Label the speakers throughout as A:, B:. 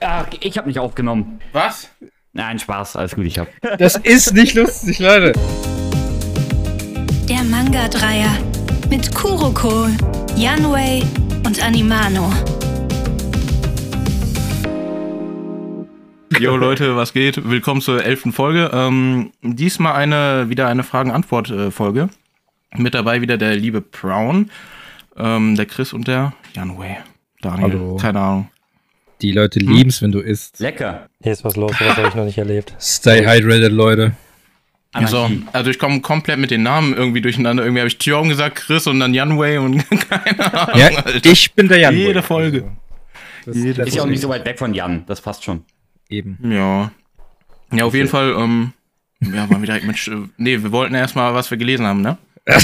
A: Ach, ich habe nicht aufgenommen.
B: Was?
A: Nein, Spaß, alles gut, ich hab.
C: Das ist nicht lustig, Leute.
D: Der Manga-Dreier mit Kuroko, Yanwei und Animano.
B: Jo Leute, was geht? Willkommen zur elften Folge. Ähm, diesmal eine wieder eine Fragen-Antwort-Folge. Mit dabei wieder der liebe Brown, ähm, der Chris und der Janway. Daniel,
C: Hallo.
B: keine Ahnung.
C: Die Leute lieben's, wenn du isst.
A: Lecker.
E: Hier ist was los, was habe ich noch nicht erlebt.
C: Stay hydrated, Leute.
B: So, also ich komme komplett mit den Namen irgendwie durcheinander. Irgendwie habe ich Tjom gesagt, Chris und dann Janway und keine Ahnung.
C: Ja, ich bin der Jan.
B: Jede Folge.
C: Das,
B: Jede
C: das
A: Ist ja auch nicht so weit weg von Jan, das passt schon.
C: eben.
B: Ja. Ja, auf jeden Fall, ähm, ja, waren wir direkt mit, Sch- nee, wir wollten erstmal, was wir gelesen haben, ne?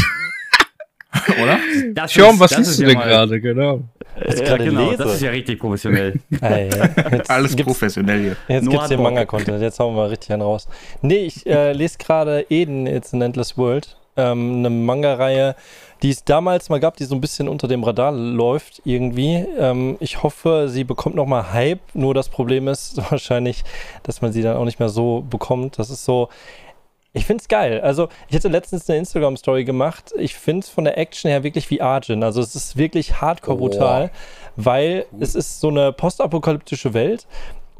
B: Oder?
A: Das ist-
C: was
A: ist
C: du
A: ja
C: denn
A: mal-
C: gerade? Genau.
E: Was ich
A: Ja,
E: gerade
A: genau,
E: lese.
A: das ist ja richtig professionell.
E: Jetzt
B: Alles professionell hier.
E: Jetzt
A: Noah
E: gibt's den
A: Bock.
E: Manga-Content, jetzt hauen wir mal richtig einen raus. Nee, ich äh, lese gerade Eden, It's an Endless World. Ähm, eine Manga-Reihe, die es damals mal gab, die so ein bisschen unter dem Radar läuft irgendwie. Ähm, ich hoffe, sie bekommt nochmal Hype. Nur das Problem ist wahrscheinlich, dass man sie dann auch nicht mehr so bekommt. Das ist so. Ich find's geil. Also, ich hatte letztens eine Instagram-Story gemacht. Ich find's von der Action her wirklich wie Arjun. Also, es ist wirklich hardcore brutal, weil es ist so eine postapokalyptische Welt.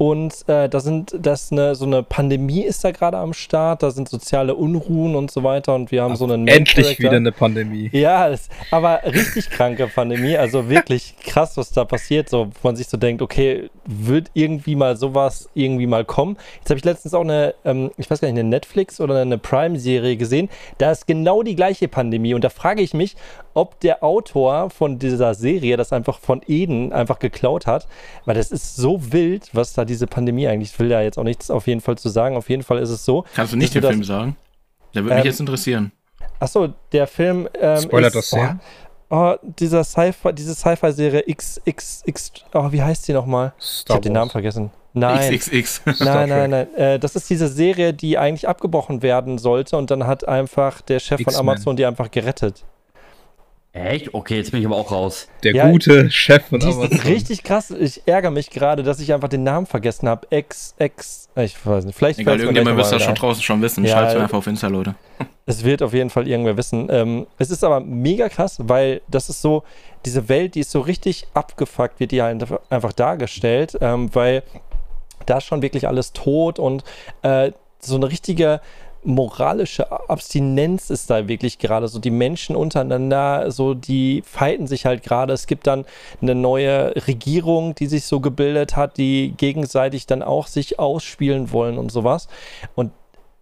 E: Und äh, da sind, das eine, so eine Pandemie ist da gerade am Start, da sind soziale Unruhen und so weiter und wir haben so einen
C: Endlich wieder eine Pandemie.
E: Ja, das, aber richtig kranke Pandemie. Also wirklich krass, was da passiert. So, wo man sich so denkt, okay, wird irgendwie mal sowas irgendwie mal kommen. Jetzt habe ich letztens auch eine, ähm, ich weiß gar nicht, eine Netflix oder eine Prime-Serie gesehen. Da ist genau die gleiche Pandemie. Und da frage ich mich, ob der Autor von dieser Serie das einfach von Eden einfach geklaut hat. Weil das ist so wild, was da diese Pandemie eigentlich, ich will da jetzt auch nichts auf jeden Fall zu sagen. Auf jeden Fall ist es so.
B: Kannst du nicht den
E: wir
B: Film
E: das-
B: sagen? Der würde mich
E: Ähm,
B: jetzt interessieren.
E: Achso, der Film. Ähm,
C: Spoilert
E: ist,
C: das sehr?
E: Oh, dieser Sci-Fi, diese Sci-Fi-Serie XXX, oh, wie heißt die nochmal? Ich habe den Namen vergessen. Nein.
B: XXX.
E: Nein, nein, nein. Äh, das ist diese Serie, die eigentlich abgebrochen werden sollte und dann hat einfach der Chef von. Amazon die einfach gerettet.
A: Echt? Okay, jetzt bin ich aber auch raus.
C: Der
E: Ja,
C: gute Chef von Amazon.
E: richtig krass. Ich ärgere mich gerade, dass ich einfach den Namen vergessen habe. XX, ich weiß nicht. Vielleicht
B: Egal, irgendjemand wird das schon draußen schon wissen.
E: Ja,
B: Schreibt's mir
E: äh,
B: einfach auf Insta, Leute.
E: Es wird auf jeden Fall irgendwer wissen. Ähm, es ist aber mega krass, weil das ist so, diese Welt, die ist so richtig abgefuckt, wird die halt einfach dargestellt, ähm, weil da ist schon wirklich alles tot und äh, so eine richtige moralische Abstinenz ist da wirklich gerade so die Menschen untereinander so die fighten sich halt gerade es gibt dann eine neue Regierung die sich so gebildet hat die gegenseitig dann auch sich ausspielen wollen und sowas und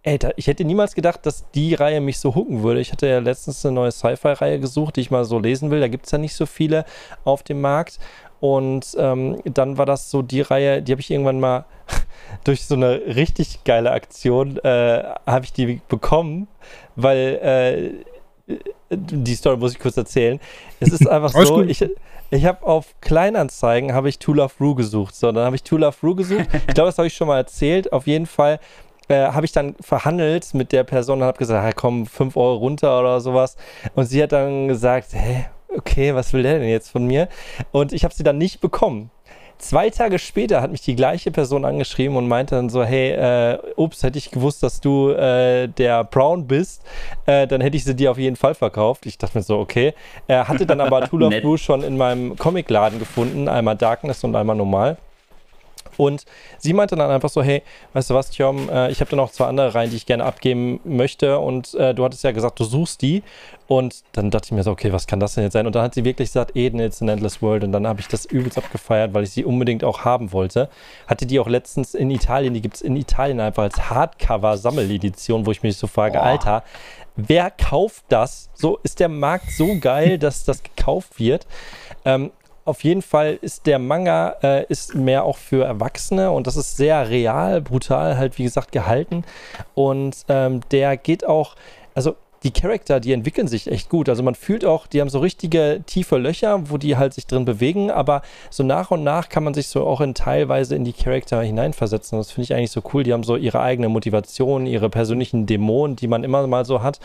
E: Alter, ich hätte niemals gedacht, dass die Reihe mich so hooken würde. Ich hatte ja letztens eine neue Sci-Fi-Reihe gesucht, die ich mal so lesen will. Da gibt es ja nicht so viele auf dem Markt. Und ähm, dann war das so die Reihe, die habe ich irgendwann mal durch so eine richtig geile Aktion, äh, habe ich die bekommen, weil äh, die Story muss ich kurz erzählen. Es ist einfach so, ich, ich habe auf Kleinanzeigen habe ich To Love Rue gesucht. So, dann habe ich To Love Rue gesucht. Ich glaube, das habe ich schon mal erzählt. Auf jeden Fall äh, habe ich dann verhandelt mit der Person und habe gesagt, komm, 5 Euro runter oder sowas. Und sie hat dann gesagt, hä, okay, was will der denn jetzt von mir? Und ich habe sie dann nicht bekommen. Zwei Tage später hat mich die gleiche Person angeschrieben und meinte dann so, hey, äh, ups, hätte ich gewusst, dass du äh, der Brown bist, äh, dann hätte ich sie dir auf jeden Fall verkauft. Ich dachte mir so, okay. Er hatte dann aber Tool of. Blue schon in meinem Comicladen gefunden, einmal Darkness und einmal normal. Und sie meinte dann einfach so, hey, weißt du was, Tjom, äh, ich habe da noch zwei andere Reihen, die ich gerne abgeben möchte und äh, du hattest ja gesagt, du suchst die und dann dachte ich mir so, okay, was kann das denn jetzt sein? Und dann hat sie wirklich gesagt, Eden, it's an endless world und dann habe ich das übelst abgefeiert, weil ich sie unbedingt auch haben wollte. Hatte die auch letztens in Italien, die gibt es in Italien einfach als Hardcover-Sammeledition, wo ich mich so frage,
A: Boah.
E: Alter, wer kauft das? So ist der Markt so geil, dass das gekauft wird. Ähm, auf jeden Fall ist der Manga äh, ist mehr auch für Erwachsene und das ist sehr real, brutal halt wie gesagt gehalten. Und ähm, der geht auch, also die Charakter, die entwickeln sich echt gut. Also man fühlt auch, die haben so richtige tiefe Löcher, wo die halt sich drin bewegen, aber so nach und nach kann man sich so auch in teilweise in die Charakter hineinversetzen. Das finde ich eigentlich so cool. Die haben so ihre eigene Motivation, ihre persönlichen Dämonen, die man immer mal so hat.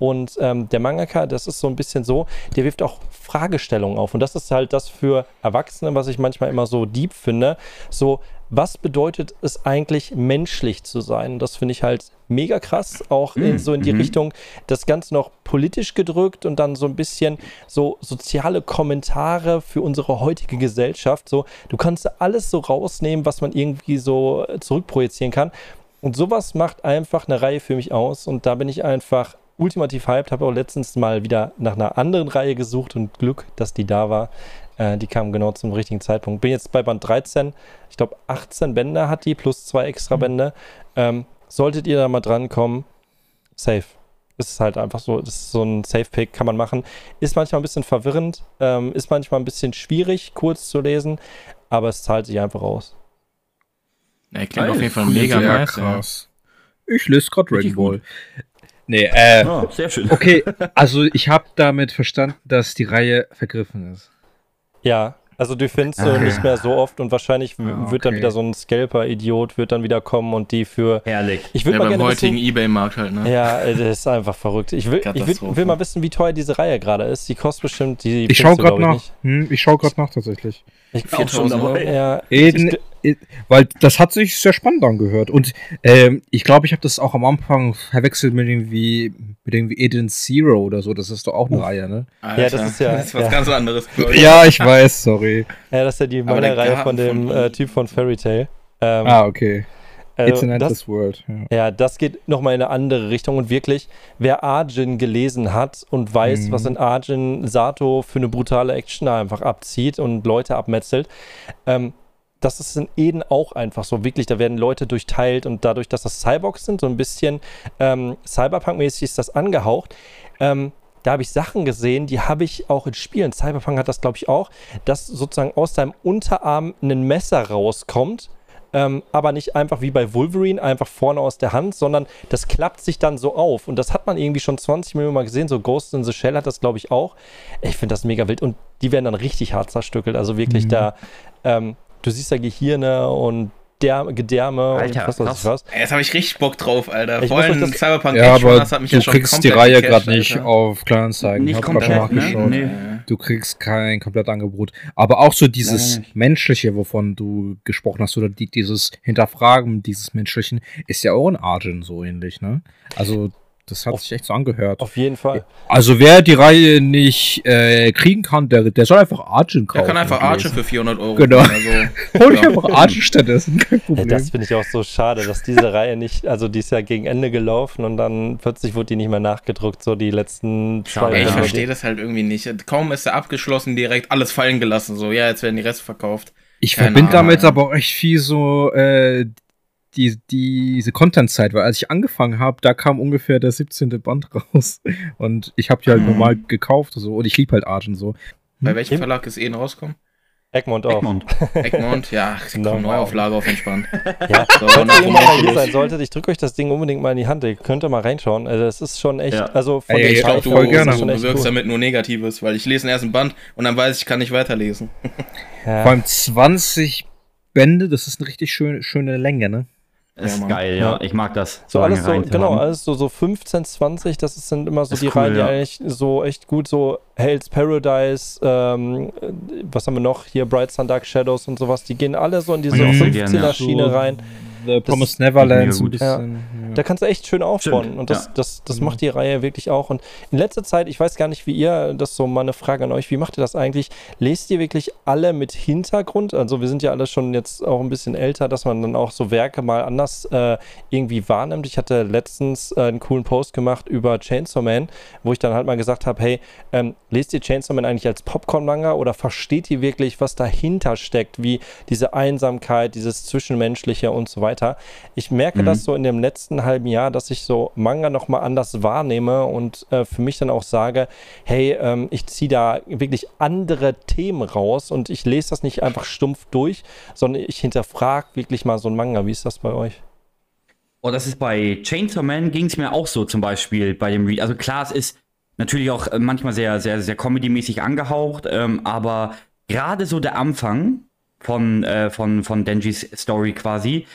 E: Und ähm, der Mangaka, das ist so ein bisschen so, der wirft auch Fragestellungen auf. Und das ist halt das für Erwachsene, was ich manchmal immer so deep finde. So, was bedeutet es eigentlich, menschlich zu sein? Das finde ich halt mega krass, auch in,
A: Mm,
E: so in die
A: mhm.
E: Richtung, das Ganze noch politisch gedrückt und dann so ein bisschen so soziale Kommentare für unsere heutige Gesellschaft. So, du kannst alles so rausnehmen, was man irgendwie so äh, zurückprojizieren kann. Und sowas macht einfach eine Reihe für mich aus. Und da bin ich einfach ultimativ hyped. Habe auch letztens mal wieder nach einer anderen Reihe gesucht und Glück, dass die da war. Äh, die kam genau zum richtigen Zeitpunkt. Bin jetzt bei Band 13. Ich glaube, 18 Bände hat die plus zwei extra Bände. Ähm, solltet ihr da mal drankommen, safe. Ist halt einfach so, das ist so ein Safe-Pick, kann man machen. Ist manchmal ein bisschen verwirrend, ähm, ist manchmal ein bisschen schwierig, kurz zu lesen, aber es zahlt sich einfach aus.
B: Ja, klingt
A: Geil.
B: auf jeden Fall mega
C: Sehr
B: nice. Ja.
C: krass. Ich lese gerade Dragon Ball. Nee, äh,
A: Ja, sehr schön.
C: okay, also ich habe damit verstanden, dass die Reihe vergriffen ist.
E: Ja, also du findest du
A: Ah.
E: nicht mehr so oft und wahrscheinlich w-
C: Ah,
E: wird dann
C: okay.
E: wieder so ein Scalper-Idiot, wird dann wieder kommen und die für.
A: Herrlich.
E: Ich
B: Ja,
E: mal
B: beim
E: gerne
B: heutigen Ebay-Markt halt, ne?
E: Ja, äh, das ist einfach verrückt. Ich will, ich will, will mal wissen, wie teuer diese Reihe gerade ist. Die kostet bestimmt, die
C: Ich schaue gerade nach. Hm, ich schaue gerade nach tatsächlich.
E: Ich, ich,
A: Auch schon
B: 4000 Euro.
A: dabei.
E: ja,
C: Eden, weil das hat sich sehr spannend angehört. Und ähm, ich glaube, ich habe das auch am Anfang verwechselt mit irgendwie, mit irgendwie Eden Zero oder so. Das ist doch auch eine Reihe, ne?
B: Alter,
E: Ja, das ist ja-
B: Das ist was
E: ja.
B: ganz anderes. ich.
C: Ja, ich weiß, sorry.
E: ja, das ist ja die
B: Aber
E: meine
B: der
E: Reihe
B: Garten
E: von dem
B: von-
E: äh, Typ von Fairy Tail. Ähm,
C: Ah, okay.
E: Also
C: It's an
E: das,
C: endless world. Ja.
E: Ja, das geht nochmal in eine andere Richtung. Und wirklich, wer Arjin gelesen hat und weiß,
C: Mhm.
E: was in Arjin Sato für eine brutale Action da einfach abzieht und Leute abmetzelt, ähm, das ist in Eden auch einfach so. Wirklich, da werden Leute durchteilt und dadurch, dass das Cyborgs sind, so ein bisschen ähm, Cyberpunk-mäßig ist das angehaucht. Ähm, da habe ich Sachen gesehen, die habe ich auch in Spielen. Cyberpunk hat das, glaube ich, auch, dass sozusagen aus deinem Unterarm ein Messer rauskommt ähm, aber nicht einfach wie bei Wolverine, einfach vorne aus der Hand, sondern das klappt sich dann so auf. Und das hat man irgendwie schon 20 Millionen Mal gesehen. So Ghost in the Shell hat das, glaube ich, auch. Ich finde das mega wild. Und die werden dann richtig hart zerstückelt. Also wirklich
C: Mhm.
E: da, ähm, du siehst da Gehirne und Der Gedärme
A: Alter,
E: und was weiß ich was.
B: Jetzt habe ich richtig Bock drauf, Alter.
E: Ich
B: Vor allem
E: das-
B: Cyberpunk
C: Ja, aber
B: Runners hat mich
C: du
B: ja schon
C: kriegst die Reihe gerade nicht
B: Alter.
C: auf Kleinanzeigen.
A: Nicht
C: Hab grad schon
A: komplett, ne?
C: nachgeschaut.
A: Nee.
C: Du kriegst kein Komplettangebot. Aber auch so dieses
A: Nein.
C: Menschliche, wovon du gesprochen hast, oder die, dieses Hinterfragen dieses Menschlichen, ist ja auch in Argent so ähnlich, ne? Also, das hat
E: Auf-
C: sich echt so angehört.
E: Auf jeden Fall.
C: Also, wer die Reihe nicht äh, kriegen kann, der, der soll einfach Argent kaufen.
B: Der kann einfach
C: lesen.
B: für 400 Euro.
C: Genau.
B: Also,
C: Hol dich
B: Ja.
C: einfach Argent stattdessen, kein
E: Ja,
C: Problem.
E: das finde ich auch so schade, dass diese Reihe nicht, also die ist ja gegen Ende gelaufen und dann plötzlich wurde die nicht mehr nachgedruckt, so die letzten zwei
B: Ey, ich
A: Ja.
B: verstehe das halt irgendwie nicht. Kaum ist er abgeschlossen, direkt alles fallen gelassen. So, ja, jetzt werden die Reste verkauft.
C: Ich verbinde damit aber auch echt viel so äh, die, diese Content-Zeit, weil als ich angefangen habe, da kam ungefähr der 17. Band raus. Und ich habe die halt
A: Mhm.
C: normal gekauft so, und ich liebe halt Argent so.
B: Bei welchem
E: Eben.
B: Verlag ist eh rauskommen?
E: Egmont auch.
A: Egmont.
B: Egmont? Ja, komm, Neuauflage auf entspannt.
E: Ja.
B: So, nach
E: ihr mal hier sein solltet, ich drücke euch das Ding unbedingt mal in die Hand. Ihr könnt mal reinschauen. Also das ist schon echt,
A: Ja.
E: also von
C: Ey,
E: den
C: ich
B: glaube,
C: glaub,
B: du,
C: gerne.
B: du bewirkst
E: cool.
B: damit nur Negatives, weil ich lese den ersten Band und dann weiß ich, ich kann nicht weiterlesen.
E: Ja.
C: Vor allem 20 Bände, das ist eine richtig schöne, schöne Länge, ne?
A: Ist
B: Ja,
A: geil, ja.
E: Ja.
A: Ich mag das.
E: So
A: lange
E: alles so,
A: rein
E: genau,
A: haben.
E: alles so, so 15, 20, das ist- sind immer so
A: Ist
E: die
A: cool,
E: Reihen, die
A: ja.
E: eigentlich so echt gut, so Hell's Paradise, ähm, äh, was haben wir noch? Hier Bright Sun Dark Shadows und sowas, die gehen alle so in diese
A: Ja, sehr
E: 15er
A: ja.
C: The Promised Neverland, so ein
A: mega
C: bisschen. Ja.
E: Da kannst du echt schön aufbauen.
A: Stimmt,
E: Und das,
A: ja.
E: das, das
C: Mhm.
E: macht die Reihe wirklich auch. Und in letzter Zeit, ich weiß gar nicht, wie ihr, das ist so mal eine Frage an euch, wie macht ihr das eigentlich? Lest ihr wirklich alle mit Hintergrund? Also wir sind ja alle schon jetzt auch ein bisschen älter, dass man dann auch so Werke mal anders äh, irgendwie wahrnimmt. Ich hatte letztens äh, einen coolen Post gemacht über Chainsaw Man, wo ich dann halt mal gesagt habe, hey, ähm, lest ihr Chainsaw Man eigentlich als Popcorn-Manga oder versteht ihr wirklich, was dahinter steckt, wie diese Einsamkeit, dieses Zwischenmenschliche und so weiter? Ich merke
A: Mhm.
E: das so in dem letzten halben Jahr, dass ich so Manga nochmal anders wahrnehme und äh, für mich dann auch sage, hey, ähm, ich ziehe da wirklich andere Themen raus und ich lese das nicht einfach stumpf durch, sondern ich hinterfrage wirklich mal so ein Manga. Wie ist das bei euch?
A: Oh, das ist bei Chainsaw Man ging es mir auch so zum Beispiel bei dem Read. Also klar, es ist natürlich auch äh, manchmal sehr, sehr, sehr comedy-mäßig angehaucht, ähm, aber gerade so der Anfang von, äh, von, von Denjis Story quasi,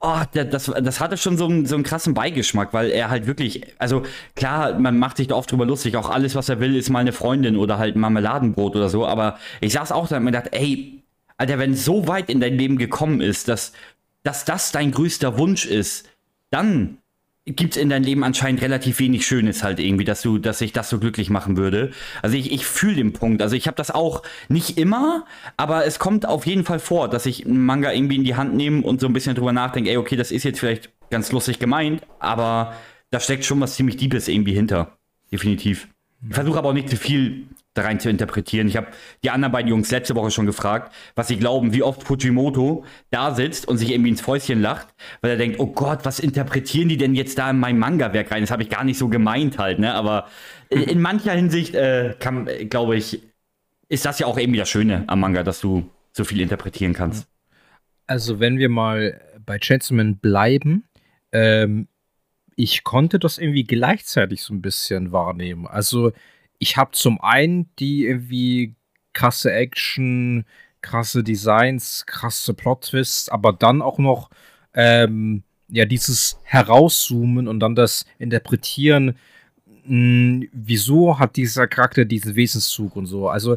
A: oh, das, das hatte schon so einen, so einen krassen Beigeschmack, weil er halt wirklich, also klar, man macht sich da oft drüber lustig, auch alles, was er will, ist mal eine Freundin oder halt Marmeladenbrot oder so, aber ich saß auch da und mir gedacht, ey, Alter, wenn so weit in dein Leben gekommen ist, dass, dass das dein größter Wunsch ist, dann gibt es in deinem Leben anscheinend relativ wenig Schönes halt irgendwie, dass du, dass ich das so glücklich machen würde. Also ich, ich fühle den Punkt. Also ich habe das auch nicht immer, aber es kommt auf jeden Fall vor, dass ich einen Manga irgendwie in die Hand nehme und so ein bisschen drüber nachdenke, ey, okay, das ist jetzt vielleicht ganz lustig gemeint, aber da steckt schon was ziemlich Diebes irgendwie hinter. Definitiv. Ich versuche aber auch nicht zu viel da rein zu interpretieren. Ich habe die anderen beiden Jungs letzte Woche schon gefragt, was sie glauben, wie oft Fujimoto da sitzt und sich irgendwie ins Fäustchen lacht, weil er denkt, oh Gott, was interpretieren die denn jetzt da in mein Manga-Werk rein? Das habe ich gar nicht so gemeint halt, ne? Aber in mancher Hinsicht äh, äh, glaube ich, ist das ja auch irgendwie das Schöne am Manga, dass du so viel interpretieren kannst.
C: Also, wenn wir mal bei Gentleman bleiben, ähm, ich konnte das irgendwie gleichzeitig so ein bisschen wahrnehmen. Also, ich habe zum einen die irgendwie krasse Action, krasse Designs, krasse Plot-Twists, aber dann auch noch ähm, ja dieses Herauszoomen und dann das Interpretieren, mh, wieso hat dieser Charakter diesen Wesenszug und so. Also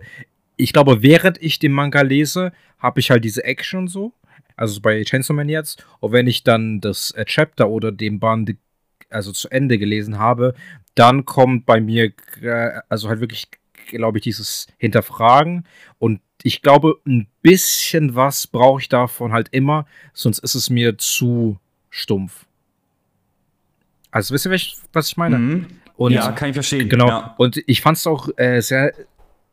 C: ich glaube, während ich den Manga lese, habe ich halt diese Action und so. Also bei Chainsaw Man jetzt. Und wenn ich dann das äh, Chapter oder den Band also zu Ende gelesen habe, dann kommt bei mir, also halt wirklich, glaube ich, dieses Hinterfragen. Und ich glaube, ein bisschen was brauche ich davon halt immer, sonst ist es mir zu stumpf. Also wisst ihr, was ich meine?
A: Mhm.
C: Und,
A: ja, kann ich verstehen.
C: Genau.
A: Ja.
C: Und ich fand es auch äh, sehr,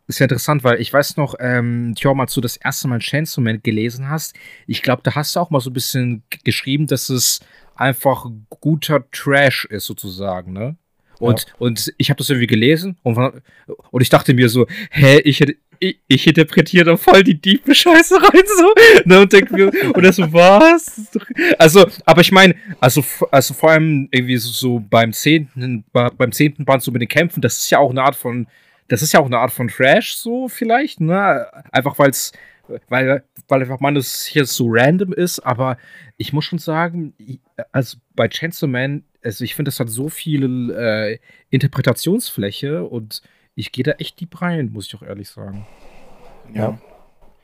C: sehr interessant, weil ich weiß noch, ähm, Tjorm, als du das erste Mal Chainsaw Man gelesen hast, ich glaube, da hast du auch mal so ein bisschen geschrieben, dass es einfach guter Trash ist, sozusagen, ne? Und, ja. und ich habe das irgendwie gelesen und, und ich dachte mir so, hä, ich hätte. Ich, ich interpretiere da voll die diepe Scheiße rein, so. Ne, und denke mir, und das so, was? Also, aber ich meine, also, also vor allem irgendwie so, so beim zehnten, beim zehnten Band so mit den Kämpfen, das ist ja auch eine Art von, das ist ja auch eine Art von Trash, so vielleicht, ne? Einfach weil es, weil, weil einfach man das hier so random ist, aber ich muss schon sagen, also bei Chainsaw Man also ich finde, das hat so viel äh, Interpretationsfläche und ich gehe da echt deep rein, muss ich auch ehrlich sagen.
E: Ja.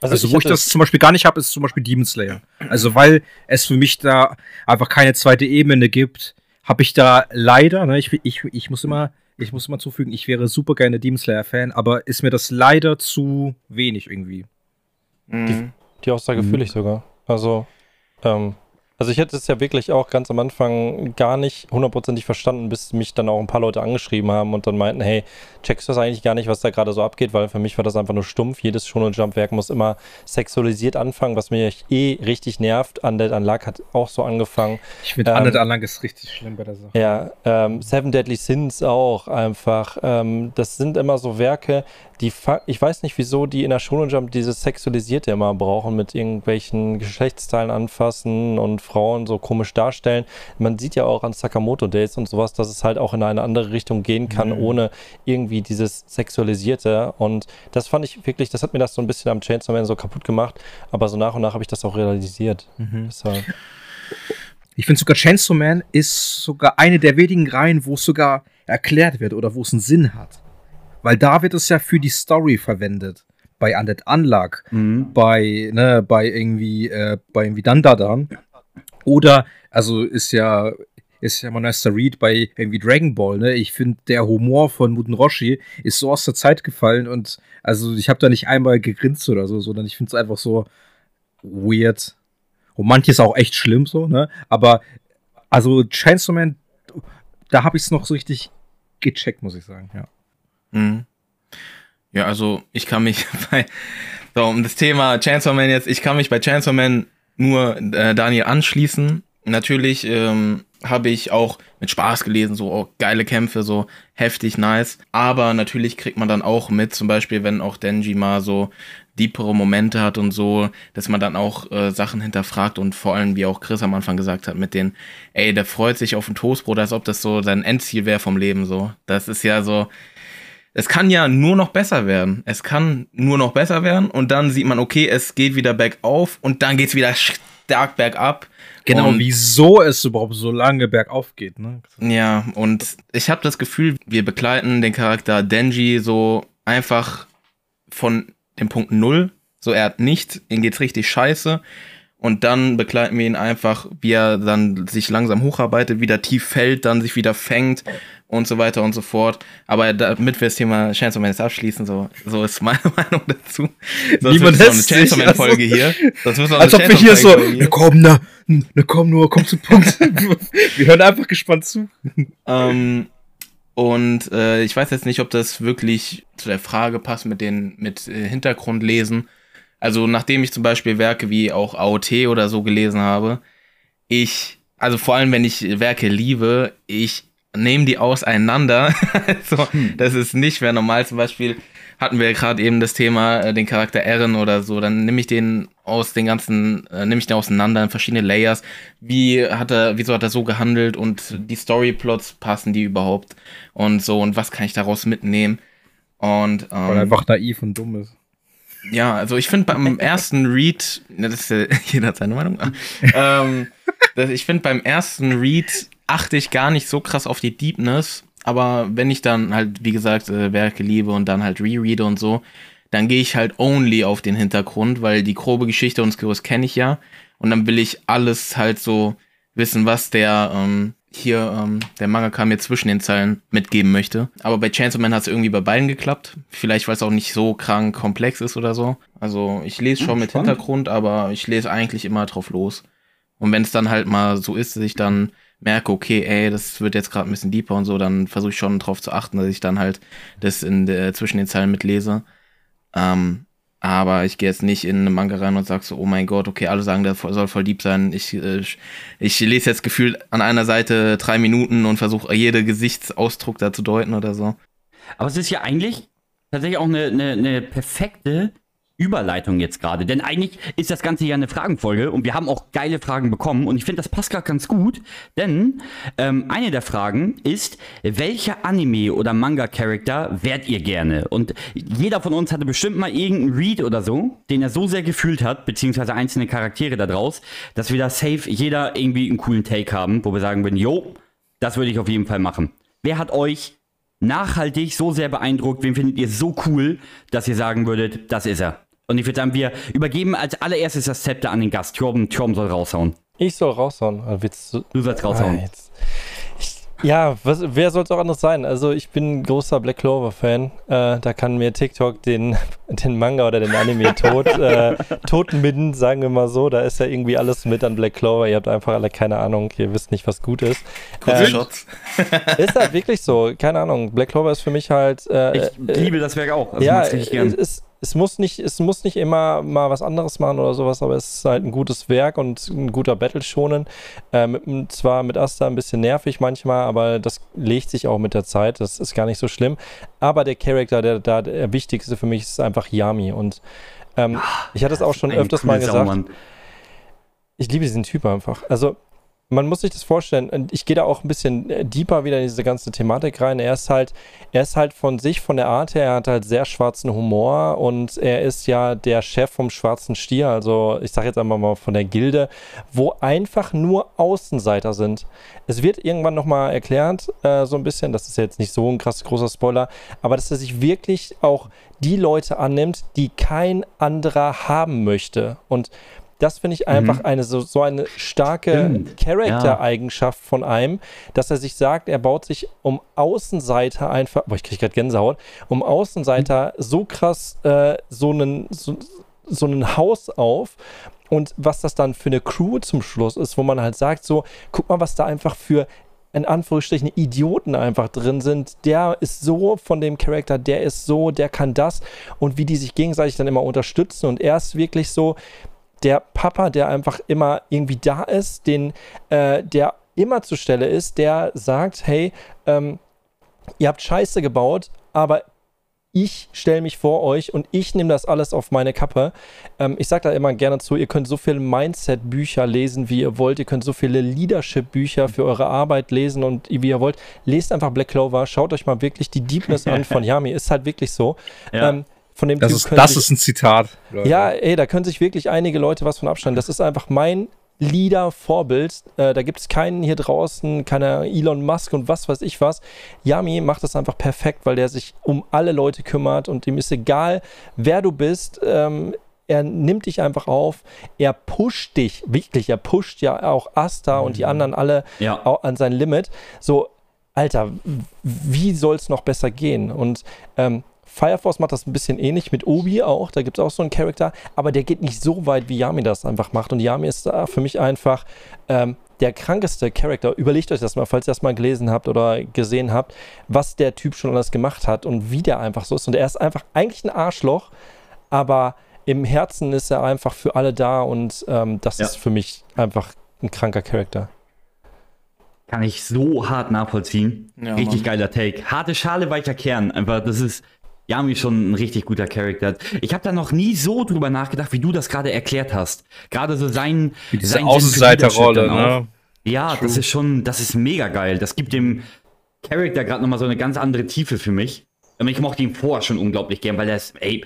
C: Also, also wo ich das zum Beispiel gar nicht habe, ist zum Beispiel Demon Slayer. Also weil es für mich da einfach keine zweite Ebene gibt, habe ich da leider, ne, ich, ich, ich muss immer, ich muss immer zufügen, ich wäre super gerne Demon Slayer Fan, aber ist mir das leider zu wenig irgendwie.
E: Mhm. Die, die Aussage mhm. fühle ich sogar. Also ähm, also ich hätte es ja wirklich auch ganz am Anfang gar nicht hundertprozentig verstanden, bis mich dann auch ein paar Leute angeschrieben haben und dann meinten, hey, checkst du das eigentlich gar nicht, was da gerade so abgeht, weil für mich war das einfach nur stumpf. Jedes Shonen Jump Werk muss immer sexualisiert anfangen, was mich eh richtig nervt. Undead Unluck hat auch so angefangen.
C: Ich finde ähm, Undead Unluck ist richtig schlimm bei der Sache.
E: Ja, ähm, Seven Deadly Sins auch einfach. Ähm, das sind immer so Werke, die ich weiß nicht, wieso die in der Shonen Jump dieses Sexualisierte immer brauchen, mit irgendwelchen Geschlechtsteilen anfassen und Frauen so komisch darstellen. Man sieht ja auch an Sakamoto Days und sowas, dass es halt auch in eine andere Richtung gehen kann, mhm. ohne irgendwie dieses Sexualisierte. Und das fand ich wirklich, das hat mir das so ein bisschen am Chainsaw Man so kaputt gemacht. Aber so nach und nach habe ich das auch realisiert. Mhm. Deshalb.
C: Ich finde sogar Chainsaw Man ist sogar eine der wenigen Reihen, wo es sogar erklärt wird oder wo es einen Sinn hat. Weil da wird es ja für die Story verwendet. Bei Undead Unluck, mhm. bei, ne, bei irgendwie, äh, bei irgendwie Dandadan. Oder, also ist ja, ist ja Monster Reed bei irgendwie Dragon Ball, ne? Ich finde, der Humor von Muten Roshi ist so aus der Zeit gefallen und also ich habe da nicht einmal gegrinst oder so, sondern ich finde es einfach so weird. Und manches auch echt schlimm so, ne? Aber also Chainsaw Man, da habe ich es noch so richtig gecheckt, muss ich sagen, ja.
B: Mhm. Ja, also ich kann mich bei, so um das Thema Chainsaw Man jetzt, ich kann mich bei Chainsaw Man nur äh, Daniel anschließen. Natürlich ähm, habe ich auch mit Spaß gelesen, so oh, geile Kämpfe, so heftig nice. Aber natürlich kriegt man dann auch mit, zum Beispiel, wenn auch Denji mal so deepere Momente hat und so, dass man dann auch äh, Sachen hinterfragt und vor allem, wie auch Chris am Anfang gesagt hat, mit den, ey, der freut sich auf ein Toastbrot, als ob das so sein Endziel wäre vom Leben, so. Das ist ja so, es kann ja nur noch besser werden. Es kann nur noch besser werden und dann sieht man, okay, es geht wieder bergauf und dann geht es wieder stark bergab.
C: Genau, und wieso es überhaupt so lange bergauf geht, ne?
B: Ja, und ich habe das Gefühl, wir begleiten den Charakter Denji so einfach von dem Punkt Null So, er hat nichts, ihm geht's richtig scheiße. Und dann begleiten wir ihn einfach, wie er dann sich langsam hocharbeitet, wieder tief fällt, dann sich wieder fängt und so weiter und so fort. Aber damit wir das Thema of Man jetzt abschließen, so, so ist meine Meinung dazu. Sonst
C: Niemand
B: wird es eine Chance
C: sich,
B: of Man Folge hier. Sonst wird
C: Als ob wir hier so,
B: Chainsaw
C: ne komm, na, ne komm nur, komm zum Punkt. wir hören einfach gespannt zu.
B: Ähm, und äh, ich weiß jetzt nicht, ob das wirklich zu der Frage passt mit den mit äh, Hintergrundlesen. Also nachdem ich zum Beispiel Werke wie auch AOT oder so gelesen habe, ich, also vor allem wenn ich Werke liebe, ich nehme die auseinander. also das ist nicht mehr normal. Zum Beispiel hatten wir gerade eben das Thema äh, den Charakter Eren oder so. Dann nehme ich den aus den ganzen, äh, nehme ich den auseinander in verschiedene Layers. Wie hat er, wieso hat er so gehandelt und die Storyplots passen die überhaupt und so und was kann ich daraus mitnehmen? Und
C: Weil er
B: ähm,
C: einfach naiv und dumm ist.
B: Ja, also ich finde beim ersten Read, ne, das ist ja, jeder hat seine Meinung, ähm, das, ich finde beim ersten Read achte ich gar nicht so krass auf die Deepness, aber wenn ich dann halt, wie gesagt, äh, Werke liebe und dann halt rereade und so, dann gehe ich halt only auf den Hintergrund, weil die grobe Geschichte und Skills kenne ich ja. Und dann will ich alles halt so wissen, was der ähm, hier ähm, der Mangaka mir zwischen den Zeilen mitgeben möchte. Aber bei Chainsaw Man hat es irgendwie bei beiden geklappt. Vielleicht, weil es auch nicht so krank komplex ist oder so. Also ich lese schon mit
A: spannend.
B: Hintergrund, aber ich lese eigentlich immer drauf los. Und wenn es dann halt mal so ist, dass ich dann merke, okay, ey, das wird jetzt gerade ein bisschen deeper und so, dann versuche ich schon drauf zu achten, dass ich dann halt das in der, zwischen den Zeilen mitlese. Ähm, aber ich gehe jetzt nicht in eine Manga rein und sage so, oh mein Gott, okay, alle sagen, der soll voll deep sein. Ich, äh, ich lese jetzt gefühlt an einer Seite drei Minuten und versuche jede Gesichtsausdruck da zu deuten oder so.
A: Aber es ist ja eigentlich tatsächlich auch eine, eine, eine perfekte Überleitung jetzt gerade. Denn eigentlich ist das Ganze ja eine Fragenfolge und wir haben auch geile Fragen bekommen und ich finde, das passt gerade ganz gut. Denn ähm, eine der Fragen ist, welcher Anime oder Manga-Charakter wärt ihr gerne? Und jeder von uns hatte bestimmt mal irgendeinen Read oder so, den er so sehr gefühlt hat, beziehungsweise einzelne Charaktere da draus, dass wir da safe jeder irgendwie einen coolen Take haben, wo wir sagen würden, jo, das würde ich auf jeden Fall machen. Wer hat euch nachhaltig so sehr beeindruckt? Wen findet ihr so cool, dass ihr sagen würdet, das ist er? Und ich würde sagen, wir übergeben als allererstes das Zepter an den Gast. Torben, Torben soll raushauen.
E: Ich soll raushauen. Äh, Willst du,
A: Du sollst raushauen.
E: Ah, jetzt. Ich, ja, was, wer soll es auch anders sein? Also ich bin ein großer Black Clover-Fan. Äh, da kann mir TikTok den, den Manga oder den Anime tot, äh, totenmitten, sagen wir mal so. Da ist ja irgendwie alles mit an Black Clover. Ihr habt einfach alle keine Ahnung. Ihr wisst nicht, was gut ist. Ähm,
B: Shots.
E: Ist halt wirklich so. Keine Ahnung. Black Clover ist für mich halt... Äh,
A: Ich
E: äh,
A: liebe das Werk auch. Also
E: ja,
A: richtig gern.
E: es, es, muss nicht, es muss nicht immer mal was anderes machen oder sowas, aber es ist halt ein gutes Werk und ein guter Battle schonen. Äh, dem- zwar mit Asta ein bisschen nervig manchmal, aber das legt sich auch mit der Zeit. Das ist gar nicht so schlimm. Aber der Charakter, der da der wichtigste für mich ist einfach Yami. Und ähm, ich hatte es auch schon öfters mal gesagt
A: Saumann.
E: ich liebe diesen Typ einfach. Also, man muss sich das vorstellen. Ich gehe da auch ein bisschen äh, deeper wieder in diese ganze Thematik rein. Er ist halt, er ist halt von sich, von der Art her, er hat halt sehr schwarzen Humor und er ist ja der Chef vom Schwarzen Stier. Also, ich sage jetzt einfach mal von der Gilde, wo einfach nur Außenseiter sind. Es wird irgendwann nochmal erklärt, äh, so ein bisschen. Das ist jetzt nicht so ein krass großer Spoiler, aber dass er sich wirklich auch die Leute annimmt, die kein anderer haben möchte. Und das finde ich einfach eine so, so eine starke. Charaktereigenschaft von einem, dass er sich sagt, er baut sich um Außenseiter einfach, boah, ich kriege gerade Gänsehaut, um Außenseiter so krass äh, so einen so, so einen Haus auf. Und was das dann für eine Crew zum Schluss ist, wo man halt sagt so, guck mal, was da einfach für in Anführungsstrichen Idioten einfach drin sind. Der ist so von dem Charakter, der ist so, der kann das. Und wie die sich gegenseitig dann immer unterstützen. Und er ist wirklich so der Papa, der einfach immer irgendwie da ist, den, äh, der immer zur Stelle ist, der sagt, hey, ähm, ihr habt Scheiße gebaut, aber ich stelle mich vor euch und ich nehme das alles auf meine Kappe. Ähm, ich sage da immer gerne zu, ihr könnt so viele Mindset-Bücher lesen, wie ihr wollt. Ihr könnt so viele Leadership-Bücher für eure Arbeit lesen und wie ihr wollt. Lest einfach Black Clover, schaut euch mal wirklich die Deepness an von Yami. Ist halt wirklich so.
A: Ja.
E: Ähm, von dem
C: Das,
E: Typ
C: ist, das
E: sich-
C: ist ein Zitat. Leute.
E: ja, ey, da können sich wirklich einige Leute was von abschneiden. Das ist einfach mein Leader-Vorbild. Äh, da gibt es keinen hier draußen, keiner Elon Musk und was weiß ich was. Yami macht das einfach perfekt, weil der sich um alle Leute kümmert und ihm ist egal, wer du bist. Ähm, er nimmt dich einfach auf, er pusht dich, wirklich, er pusht ja auch Asta und die anderen alle
A: Ja.
E: an sein Limit. So, Alter, wie soll es noch besser gehen? Und ähm, Fire Force macht das ein bisschen ähnlich mit Obi auch. Da gibt es auch so einen Charakter, aber der geht nicht so weit, wie Yami das einfach macht. Und Yami ist da für mich einfach ähm, der krankeste Charakter. Überlegt euch das mal, falls ihr das mal gelesen habt oder gesehen habt, was der Typ schon alles gemacht hat und wie der einfach so ist. Und er ist einfach eigentlich ein Arschloch, aber im Herzen ist er einfach für alle da und ähm, das
A: Ja.
E: ist für mich einfach ein kranker Charakter.
A: Kann ich so hart nachvollziehen.
B: Ja,
A: richtig
B: Mann.
A: geiler Take. Harte Schale, weicher Kern. Einfach, das ist Yami schon ein richtig guter Charakter. Ich habe da noch nie so drüber nachgedacht, wie du das gerade erklärt hast. Gerade so sein.
C: Diese
A: sein
C: Außenseiterrolle, ne?
A: Ja, das ist schon, das ist mega geil. Das gibt dem Charakter gerade nochmal so eine ganz andere Tiefe für mich. Und ich mochte ihn vorher schon unglaublich gern, weil der ist, ey,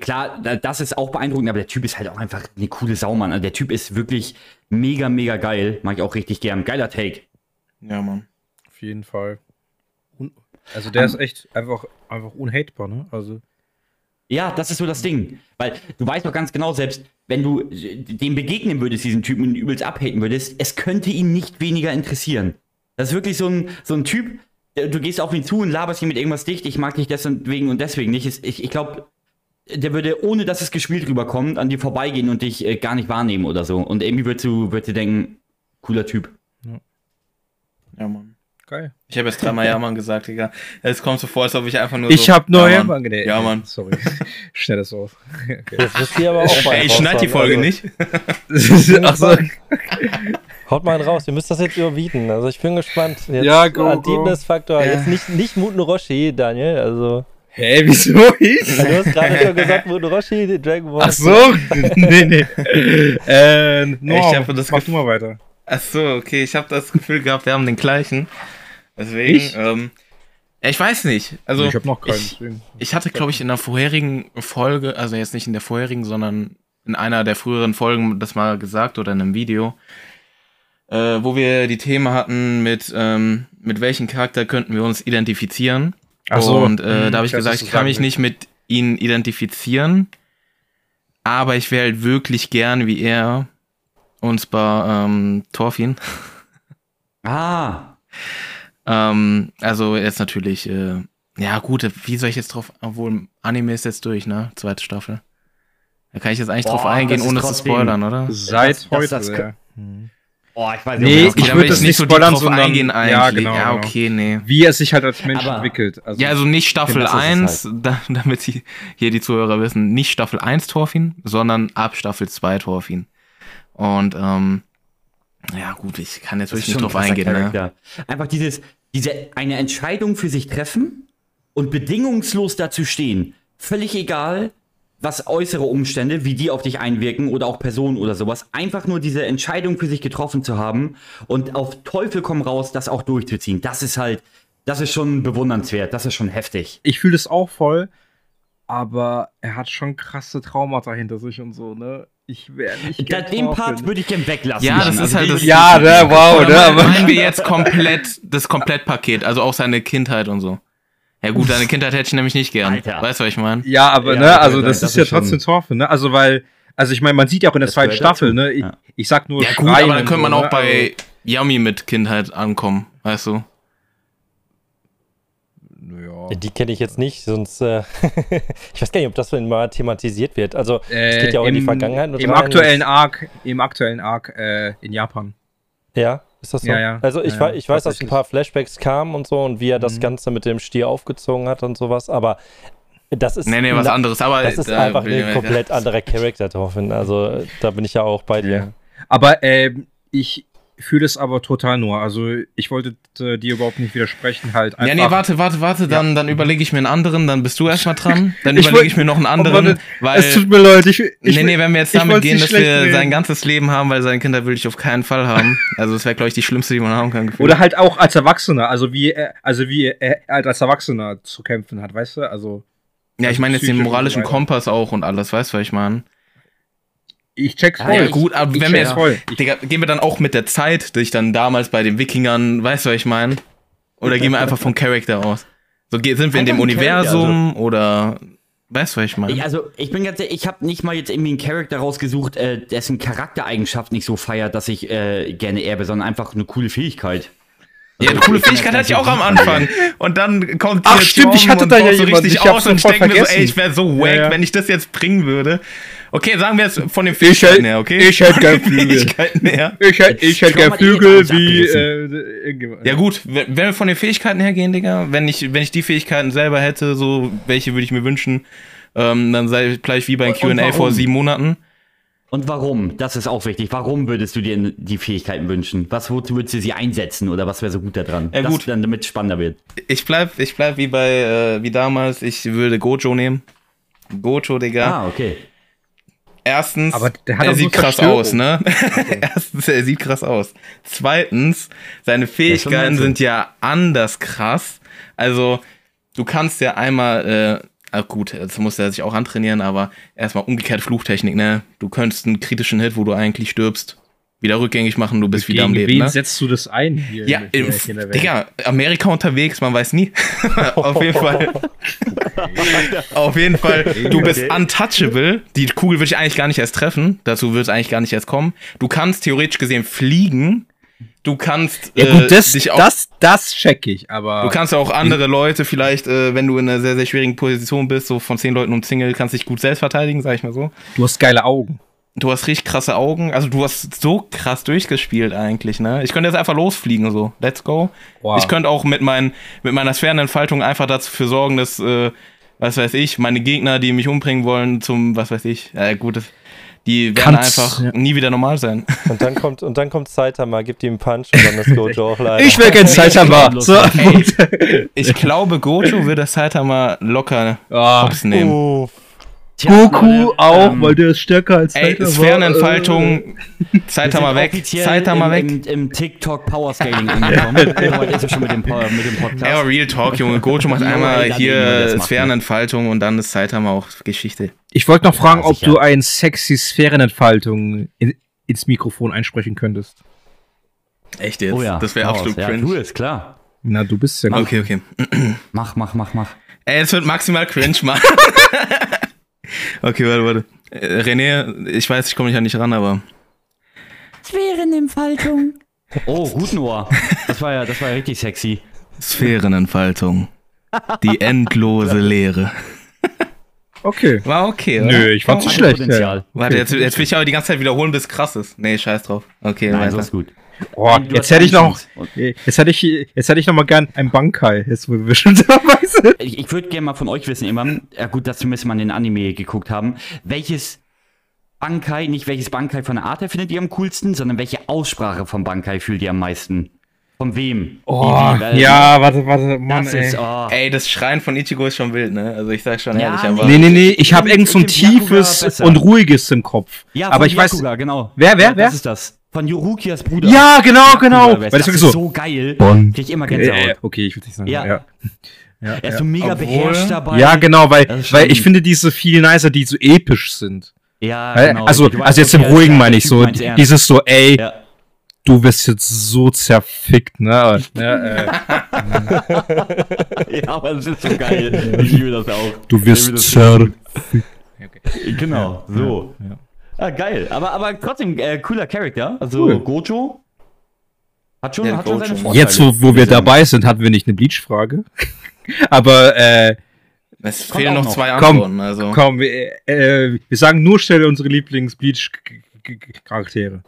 A: klar, da- das ist auch beeindruckend, aber der Typ ist halt auch einfach eine coole Sau, Mann. Also der Typ ist wirklich mega, mega geil. Mag ich auch richtig gern. Geiler Take.
B: Ja, Mann.
C: Auf jeden Fall. Also der ist echt einfach, einfach unhatebar, ne? Also.
A: Ja, das ist so das Ding. Weil du weißt doch ganz genau, selbst wenn du äh, dem begegnen würdest, diesen Typen, und übelst abhaten würdest, es könnte ihn nicht weniger interessieren. Das ist wirklich so ein, so ein Typ, du gehst auf ihn zu und laberst ihn mit irgendwas dicht, ich mag dich deswegen und deswegen nicht. Ich, ich glaube, der würde, ohne dass es gespielt rüberkommt, an dir vorbeigehen und dich äh, gar nicht wahrnehmen oder so. Und irgendwie würdest du, würdest du denken, cooler Typ.
B: Ja, Mann.
C: Geil.
B: Ich habe jetzt dreimal Ja, Mann gesagt, Digga. Es kommt so vor, als ob ich einfach nur
C: Ich
B: so,
C: hab neue.
B: Ja, Mann.
C: Nee,
B: Ja, Mann.
C: Sorry. Schnell das auf. Okay.
E: Jetzt müsst ihr aber auch mal
B: Ey, ich schneid die. Folge
E: Also,
B: nicht.
C: Ach so.
E: Haut mal einen raus, ihr müsst das jetzt überbieten. Also ich bin gespannt. Jetzt
C: Ja, go,
B: go.
E: Jetzt nicht, nicht Muten Roshi, Daniel. Also
C: Hä, wieso ich?
E: du hast gerade schon gesagt, Muten Roshi, Dragon Ball.
C: Ach so. nee, nee. Äh, no,
B: Ich hab das
C: mach du mal weiter.
B: Ach so, okay. Ich habe das Gefühl gehabt, wir haben den gleichen. Deswegen,
C: Ich?
B: ähm, ich weiß nicht. Also,
C: ich hab noch keinen.
B: Ich, ich hatte, glaube ich, in der vorherigen Folge, also jetzt nicht in der vorherigen, sondern in einer der früheren Folgen das mal gesagt oder in einem Video, äh, wo wir die Themen hatten mit, ähm, mit welchem Charakter könnten wir uns identifizieren.
C: Ach so.
B: Und äh,
C: Hm,
B: da habe ich gesagt, ich kann mich nicht mit ihnen identifizieren, aber ich wäre halt wirklich gern wie er uns bei ähm, Thorfinn.
A: Ah,
B: Ähm, also jetzt natürlich, äh, ja gut, wie soll ich jetzt drauf, obwohl Anime ist jetzt durch, ne? Zweite Staffel. Da kann ich jetzt eigentlich drauf
A: Boah,
B: eingehen,
A: das ist
B: ohne zu spoilern, oder?
C: Seit
A: das-
C: heute.
A: das-
C: ja. Hm.
A: oh, ich weiß
C: Nee,
A: ob
C: ich
A: das-
C: würd das nicht
B: so
C: spoilern,
B: drauf
C: sondern-
B: eingehen eigentlich.
C: Ja, genau,
B: Ja,
C: genau.
B: okay, nee.
C: Wie er sich halt als Mensch
A: Aber-
C: entwickelt. Also,
B: Ja, also nicht Staffel
A: das ist es
B: 1, da, damit sie hier die Zuhörer wissen, nicht Staffel 1 Thorfinn, sondern ab Staffel 2 Thorfinn. Und ähm, ja gut, ich kann jetzt wirklich nicht drauf
A: ein
B: eingehen, ne?
A: Einfach dieses, diese eine Entscheidung für sich treffen und bedingungslos dazu stehen. Völlig egal, was äußere Umstände, wie die auf dich einwirken oder auch Personen oder sowas. Einfach nur diese Entscheidung für sich getroffen zu haben und auf Teufel komm raus, das auch durchzuziehen. Das ist halt, das ist schon bewundernswert. Das ist schon heftig.
C: ich fühle das auch voll, aber er hat schon krasse Traumata hinter sich und so, ne? Ich wäre nicht.
A: Da, den. Part würde ich gern weglassen.
B: Ja,
A: dann.
B: das ist halt
A: den
B: das-
C: Ja, ne, wow, ne?
B: meinen-
C: Aber
B: meinen wir jetzt komplett das Komplettpaket, also auch seine Kindheit und so. Ja gut, deine Kindheit hätte ich nämlich nicht gern.
A: Alter.
B: Weißt du, was ich meine?
C: Ja, aber
A: Ja,
C: ne,
A: das-
C: also
A: das-
C: das, ist ja trotzdem Thorfinn, ne? Also weil, also ich meine, man sieht ja auch in der
A: Das
C: zweiten Staffel,
A: dazu.
C: ne? Ich,
A: Ja.
C: ich sag nur
B: Ja gut, aber dann könnte man auch
C: ne?
B: bei Yummy mit Kindheit ankommen, weißt du?
C: Ja.
E: Ja, Die kenne ich jetzt nicht, sonst. Äh, ich weiß gar nicht, ob das mal thematisiert wird. Also, es
C: Äh,
E: geht ja auch in die
C: im-
E: Vergangenheit.
C: Im
E: rein.
C: aktuellen Arc, im aktuellen Arc äh, in Japan.
E: Ja, ist das so?
C: Ja, ja.
E: Also, ich,
C: Ja,
E: ich weiß, dass ein paar Flashbacks kamen und so und wie er das
C: Mhm.
E: Ganze mit dem Stier aufgezogen hat und sowas, aber das ist.
B: Nee, nee, was anderes, aber
E: Das ist
B: da
E: einfach
B: will ich-
E: ein komplett anderer Charakter, Thorfinn. Also, da bin ich ja auch bei dir.
C: Aber ähm, ich fühle es aber total nur. Also ich wollte äh, dir überhaupt nicht widersprechen, halt einfach.
B: Ja, nee, warte, warte, warte, dann, dann überlege ich mir einen anderen, dann bist du erstmal dran. Dann
C: Ich
B: überlege ich mir noch einen
C: Oh,
B: anderen,
C: Mann,
B: weil.
C: es tut mir leid, ich, ich
B: nee, nee, wenn wir jetzt damit gehen, dass wir
C: reden.
B: sein ganzes Leben haben, weil seine Kinder will ich auf keinen Fall haben. Also das wäre, glaube ich, die schlimmste, die man haben kann. gefühlt.
C: Oder halt auch als Erwachsener, also wie er, also wie er halt als Erwachsener zu kämpfen hat, weißt du? Also
B: ja, ich meine jetzt den moralischen. Kompass auch und alles, weißt du, was ich meine?
C: Ich check's voll.
B: Ja, gut, aber
C: ich
B: wenn wir jetzt,
C: voll.
B: Digga, gehen wir dann auch mit der Zeit, die ich dann damals bei den Wikingern, weißt du, was ich meine? Oder gehen wir einfach vom Charakter aus? So sind wir in dem
A: Einfach ein Charakter,
B: Universum oder Weißt du, was ich meine?
A: Ich, also, ich bin ganz ehrlich, ich habe nicht mal jetzt irgendwie einen Charakter rausgesucht, äh, dessen Charaktereigenschaft nicht so feiert, dass ich äh, gerne erbe, sondern einfach eine coole Fähigkeit.
B: Ja, eine coole Fähigkeit hatte ich auch am Anfang. Und dann kommt
C: Ach,
B: hier
C: stimmt, ich hatte
B: und
C: da ja
B: so richtig
C: ich
B: aus und ich denke mir so, ey, ich wäre so wack,
C: Ja, ja.
B: wenn ich das jetzt bringen würde. Okay, sagen wir jetzt von den Fähigkeiten her, okay?
C: ich hätte gern Flügel.
B: Her.
C: Ich hätte ich
A: Schau
C: gern Flügel wie äh, irgendjemand.
B: Ja gut, wenn wir von den Fähigkeiten her gehen, Digga, wenn ich, wenn ich die Fähigkeiten selber hätte, so welche würde ich mir wünschen, ähm, dann sei ich gleich wie bei
A: Und- und
B: Q&A vor sieben Monaten.
A: Und warum? Das ist auch wichtig. Warum würdest du dir die Fähigkeiten wünschen? Was wozu würdest du sie einsetzen oder was wäre so gut daran?
B: Ja, gut.
A: dann damit es spannender wird.
B: Ich bleib, ich bleib wie bei, äh, wie damals, ich würde Gojo nehmen. Gojo, Digga.
A: Ah, okay.
B: Erstens,
C: Aber der hat
B: er sieht krass aus, ne? Erstens, er sieht krass aus. Zweitens, seine Fähigkeiten sind ja anders krass. Also, du kannst ja einmal, äh, ach gut, jetzt muss er sich auch antrainieren, aber erstmal umgekehrte Fluchtechnik, ne? Du könntest einen kritischen Hit, wo du eigentlich stirbst, wieder rückgängig machen, du bist wieder am
C: Gegen
B: Leben,
C: wen
B: ne?
C: setzt du das ein hier?
B: Ja,
C: in, in der Welt?
B: Digga, Amerika unterwegs, man weiß nie. Auf jeden Fall. Auf jeden Fall, du bist untouchable. Die Kugel würde ich eigentlich gar nicht erst treffen. Dazu wird es eigentlich gar nicht erst kommen. Du kannst theoretisch gesehen fliegen. Du kannst
C: Ja gut,
B: äh,
C: das,
B: dich auch,
C: das, das check ich, aber
B: du kannst auch andere Leute vielleicht, äh, wenn du in einer sehr, sehr schwierigen Position bist, so von zehn Leuten umzingelt, kannst dich gut selbst verteidigen, sag ich mal so.
C: du hast geile Augen.
B: Du hast richtig krasse Augen. Also du hast so krass durchgespielt eigentlich, ne? Ich könnte jetzt einfach losfliegen so. Let's go.
C: Wow.
B: Ich könnte auch mit, mein, mit meiner Sphärenentfaltung einfach dafür sorgen, dass, äh, was weiß ich, meine Gegner, die mich umbringen wollen, zum, was weiß ich, äh, gut, das- die werden
C: Kannst-
B: einfach
C: ja.
B: nie wieder normal sein.
E: Und dann kommt, und dann kommt Saitama, gibt ihm einen Punch und dann ist Gojo auch leider.
C: Ich will gern Saitama. So.
B: Ich glaube, Gojo würde das einmal locker hops nehmen.
E: Oh,
A: Tja,
C: Goku
A: Leute,
C: auch,
A: ähm,
C: weil der ist stärker als
B: Ey,
C: Saitama.
B: Sphärenentfaltung,
A: wir
B: Saitama
A: sind
B: weg,
A: offiziell
B: Saitama
A: im,
B: weg.
A: Im, im TikTok Power Scaling angekommen. Soweit ist es schon mit dem, mit dem Podcast.
B: Ja, Real Talk, Junge. Gojo macht
A: Ja,
B: einmal
A: wir
B: hier
A: wir.
B: Sphärenentfaltung und dann ist Saitama auch Geschichte.
C: Ich wollte noch fragen,
A: Ja,
C: ob du ein sexy Sphärenentfaltung in, ins Mikrofon einsprechen könntest.
B: Echt jetzt?
A: Oh ja.
B: Das wäre absolut
A: ja,
B: cringe.
A: Tu es, klar.
C: Na, du bist ja
B: Okay, okay.
A: Mach, mach, mach, mach.
B: Ey, es wird maximal cringe, Mann. okay, warte, warte. Äh, René, ich weiß, ich komme nicht an dich ran, aber.
A: Sphärenentfaltung. Oh, guten Ohr. Das war ja, das war ja richtig sexy.
B: Sphärenentfaltung. Die endlose Leere.
C: Okay.
B: War okay, oder?
C: Nö, ich fand's
B: Oh,
C: nicht schlecht. Ja.
A: Potenzial.
B: Warte, jetzt, jetzt will ich aber die ganze Zeit wiederholen, bis krass ist. Nee, scheiß drauf. Okay,
A: Nein, so
B: weiter.
A: ist gut.
C: Oh, jetzt hätte ich noch, jetzt hätte ich, jetzt hätte ich noch mal gern ein Bankai, jetzt wo wir schon dabei sind.
A: Ich, ich würde gerne mal von euch wissen, immer, ja gut, dass zumindest mal den Anime geguckt haben, welches Bankai, nicht welches Bankai von der Art her findet ihr am coolsten, sondern welche Aussprache von Bankai fühlt ihr am meisten? Von wem?
C: Oh,
A: Wie-
C: ja, warte, warte, Mann,
A: Das
C: ey.
A: ist, oh.
B: Ey, das Schreien von Ichigo ist schon wild, ne? Also ich sag schon
A: Ja,
B: ehrlich,
A: nee.
B: aber.
C: Nee, nee, nee, ich habe irgend so ein tiefes und ruhiges im Kopf.
A: Ja,
C: aber ich weiß.
A: Byakuga, genau.
C: Wer, wer,
A: ja,
C: wer?
A: Das ist das. Von Yurukias Bruder.
C: Ja, genau, genau. Weil
A: das,
C: das
A: ist
C: wirklich so.
A: so geil.
C: Bonn.
A: Krieg ich immer
C: Äh,
A: Gänsehaut.
C: okay, ich würde nicht sagen.
A: Ja.
C: Ja, ja.
A: Er ist so mega
B: Obwohl-
A: beherrscht dabei.
C: ja genau, weil, weil ich finde diese viel nicer, die so episch sind.
A: Ja,
C: Weil-
A: genau.
C: also,
A: weißt,
C: also jetzt im
A: okay,
C: ruhigen meine ich so, dieses so, ey,
A: Ja.
C: du wirst jetzt so zerfickt, ne? ja, äh,
A: ja, aber das ist so geil. Ich liebe das auch.
C: du wirst zerfickt.
A: Genau, so.
C: Ja.
A: Ah, geil. Aber, aber trotzdem äh, cooler Charakter. Also
C: Cool.
A: Gojo hat schon,
B: Ja,
A: hat schon seine. Vorteile.
C: Jetzt, wo, wo wir dabei sind, hatten wir nicht eine Bleach-Frage. Aber äh,
B: Es fehlen noch
A: noch.
B: zwei
C: Komm,
B: Antworten, also.
C: komm, wir, äh, wir sagen nur schnell unsere Lieblings-Bleach-Charaktere.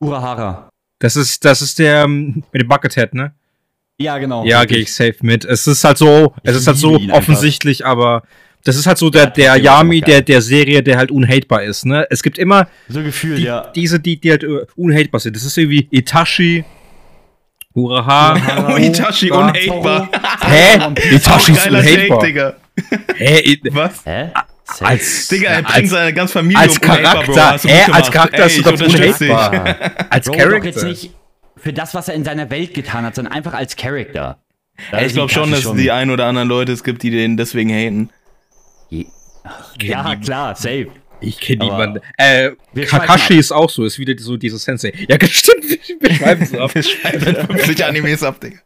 A: Urahara.
C: Das ist, das ist der ähm, mit dem Buckethead, ne?
A: Ja, genau.
C: Ja, gehe ich safe mit. Es ist halt so, es
A: Ich
C: ist halt so
A: ihn einfach.
C: offensichtlich, aber das ist halt so der, der Yami der, der Serie, der halt unhatebar ist, ne? Es gibt immer
A: So gefühlt,
C: die,
A: ja.
C: diese, die, die halt äh, unhatebar sind. Das ist irgendwie Itachi, Uraha.
B: Oh, Itachi unhatebar.
C: Hä? Itachi ist unhatebar.
B: Digga.
C: Hä?
B: Was?
A: Hä?
C: Als,
B: Digga, er bringt seine ganze Familie
C: als
B: um unhatebar, Bro.
C: Charakter,
B: gut
C: Als. Charakter ist
B: dich.
C: unhatebar. Als
A: doch jetzt
C: Charakter.
A: nicht für das, was er in seiner Welt getan hat, sondern einfach als Charakter.
B: Ich glaube schon, dass es die ein oder anderen Leute es gibt, die den deswegen haten.
A: Ja, klar, safe.
C: Ich kenne niemanden. Äh, Kakashi ist auch so, ist wieder so dieses Sensei. Ja, stimmt, wir schreiben es ab.
B: Wir schreiben 50 Animes ab, Digga.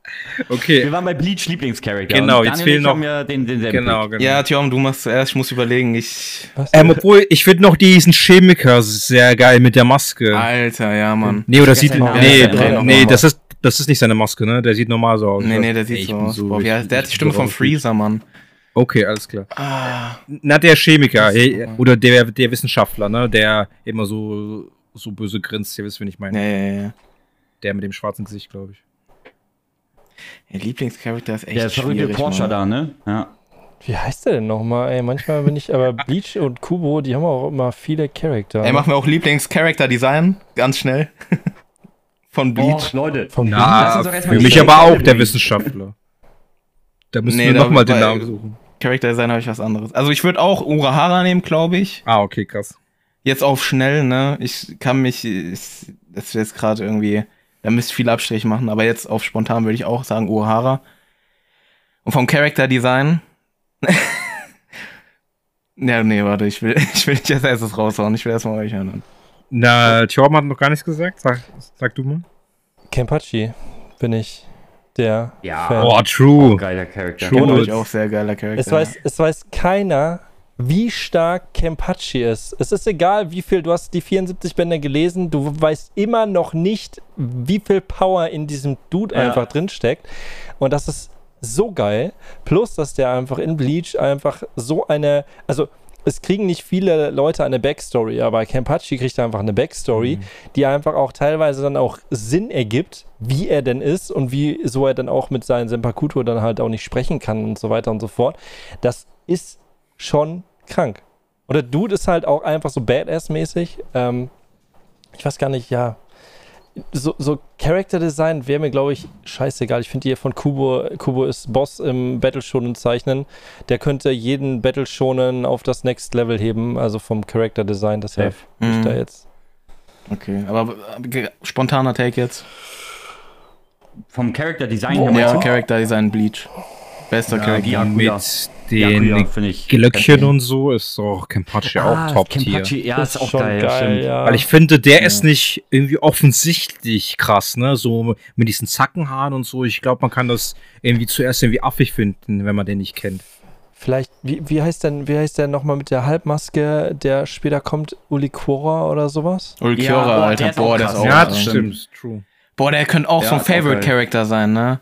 C: Okay.
A: Wir waren bei Bleach Lieblingscharakter.
C: Genau, jetzt fehlen noch-
A: den, denselben
C: Genau, genau.
B: Ja, Tjom, du machst zuerst, ich muss überlegen. Ich.
E: Was?
C: Ähm, obwohl, ich finde noch diesen Chemiker sehr geil mit der Maske.
B: Alter, ja, Mann.
C: Nee, oder sieht.
A: den.
C: Nee, nee, das ist, das ist nicht seine Maske, ne? Der sieht normal so aus.
B: Nee, nee, der sieht so aus. Der hat die Stimme von Freezer, Mann.
C: Okay, alles klar.
B: Ah,
C: Na, der Chemiker, hey, oder der, der Wissenschaftler, ne? Der immer so, so böse grinst, ihr wisst, wen ich meine.
B: ja, ja, ja.
C: Der mit dem schwarzen Gesicht, glaube ich.
B: Der Lieblingscharakter ist echt
A: Der verrückte
B: schwierig,
A: Porsche
B: Mann.
A: da, ne? Ja.
E: Wie heißt der denn nochmal? Ey, manchmal bin ich, aber Bleach und Kubo, die haben auch immer viele Charakter.
B: Ey, machen wir auch Lieblings-Character-Design, ganz schnell. Von Bleach.
A: Oh, Leute.
E: Vom
A: lass
C: Na,
A: uns doch erstmal
C: für mich aber auch der. Wissenschaftler. Da müssen
B: Nee,
C: wir nochmal den Namen suchen.
B: Character-Design habe ich was anderes. Also ich würde auch Urahara nehmen, glaube ich.
C: Ah, okay, krass.
B: Jetzt auf schnell, ne? Ich kann mich, ich, das ist jetzt gerade irgendwie, da müsst ihr viel Abstrich machen, aber jetzt auf spontan würde ich auch sagen Urahara. Und vom Character-Design. ja, nee, warte, ich will, ich will nicht als erstes raushauen, ich will erstmal euch hören.
C: Na, Thorben hat noch gar nichts gesagt. Sag, sag du mal.
E: Kenpachi bin ich der
A: Ja.
E: Fan.
C: Oh, true.
A: Geiler Charakter.
C: True.
B: Ich auch sehr geiler Charakter.
E: Es weiß, es weiß keiner, wie stark Kenpachi ist. Es ist egal, wie viel, du hast die 74 Bände gelesen, du weißt immer noch nicht, wie viel Power in diesem Dude
A: Ja.
E: einfach drin steckt. Und das ist so geil. Plus, dass der einfach in Bleach einfach so eine, also es kriegen nicht viele Leute eine Backstory, aber Kenpachi kriegt einfach eine Backstory, die einfach auch teilweise dann auch Sinn ergibt, wie er denn ist und wie so er dann auch mit seinen Senpakuto dann halt auch nicht sprechen kann und so weiter und so fort. Das ist schon krank. Und der Dude ist halt auch einfach so Badass-mäßig. Ähm, ich weiß gar nicht, ja. So, so Character Design wäre mir, glaube ich, scheißegal. Ich finde hier von Kubo, Kubo ist Boss im Battle Shonen zeichnen. Der könnte jeden Battle Shonen auf das Next Level heben, also vom Character Design. Deshalb bin ich
B: Mhm.
E: da jetzt.
B: Okay, aber äh, spontaner Take jetzt.
A: Vom Charakter Design
E: Oh,
A: her
B: Ja,
A: meinst du?
B: Character Design Bleach. Bester
A: Ja,
B: Charakter.
C: Mit Den
A: finde ich.
C: Glöckchen und so ist auch Kenpachi
A: Ah,
C: auch Top-Tier.
A: Kenpachi, ja, ist, auch geil, stimmt.
E: ja.
C: Weil ich finde, der
B: Ja.
C: ist nicht irgendwie offensichtlich krass, ne? So mit diesen Zackenhaaren und so. Ich glaube, man kann das irgendwie zuerst irgendwie affig finden, wenn man den nicht kennt.
E: Vielleicht, wie, wie heißt denn, wie heißt der nochmal mit der Halbmaske, der später kommt, Ulikora oder sowas?
A: Ja, boah,
B: Alter.
A: der ist
B: Boah,
A: auch
B: der ist auch.
A: Ja, das stimmt.
C: True.
B: Boah, der könnte auch
A: Ja,
B: so ein
A: ist auch
B: Favorite
A: geil.
B: Character sein, ne?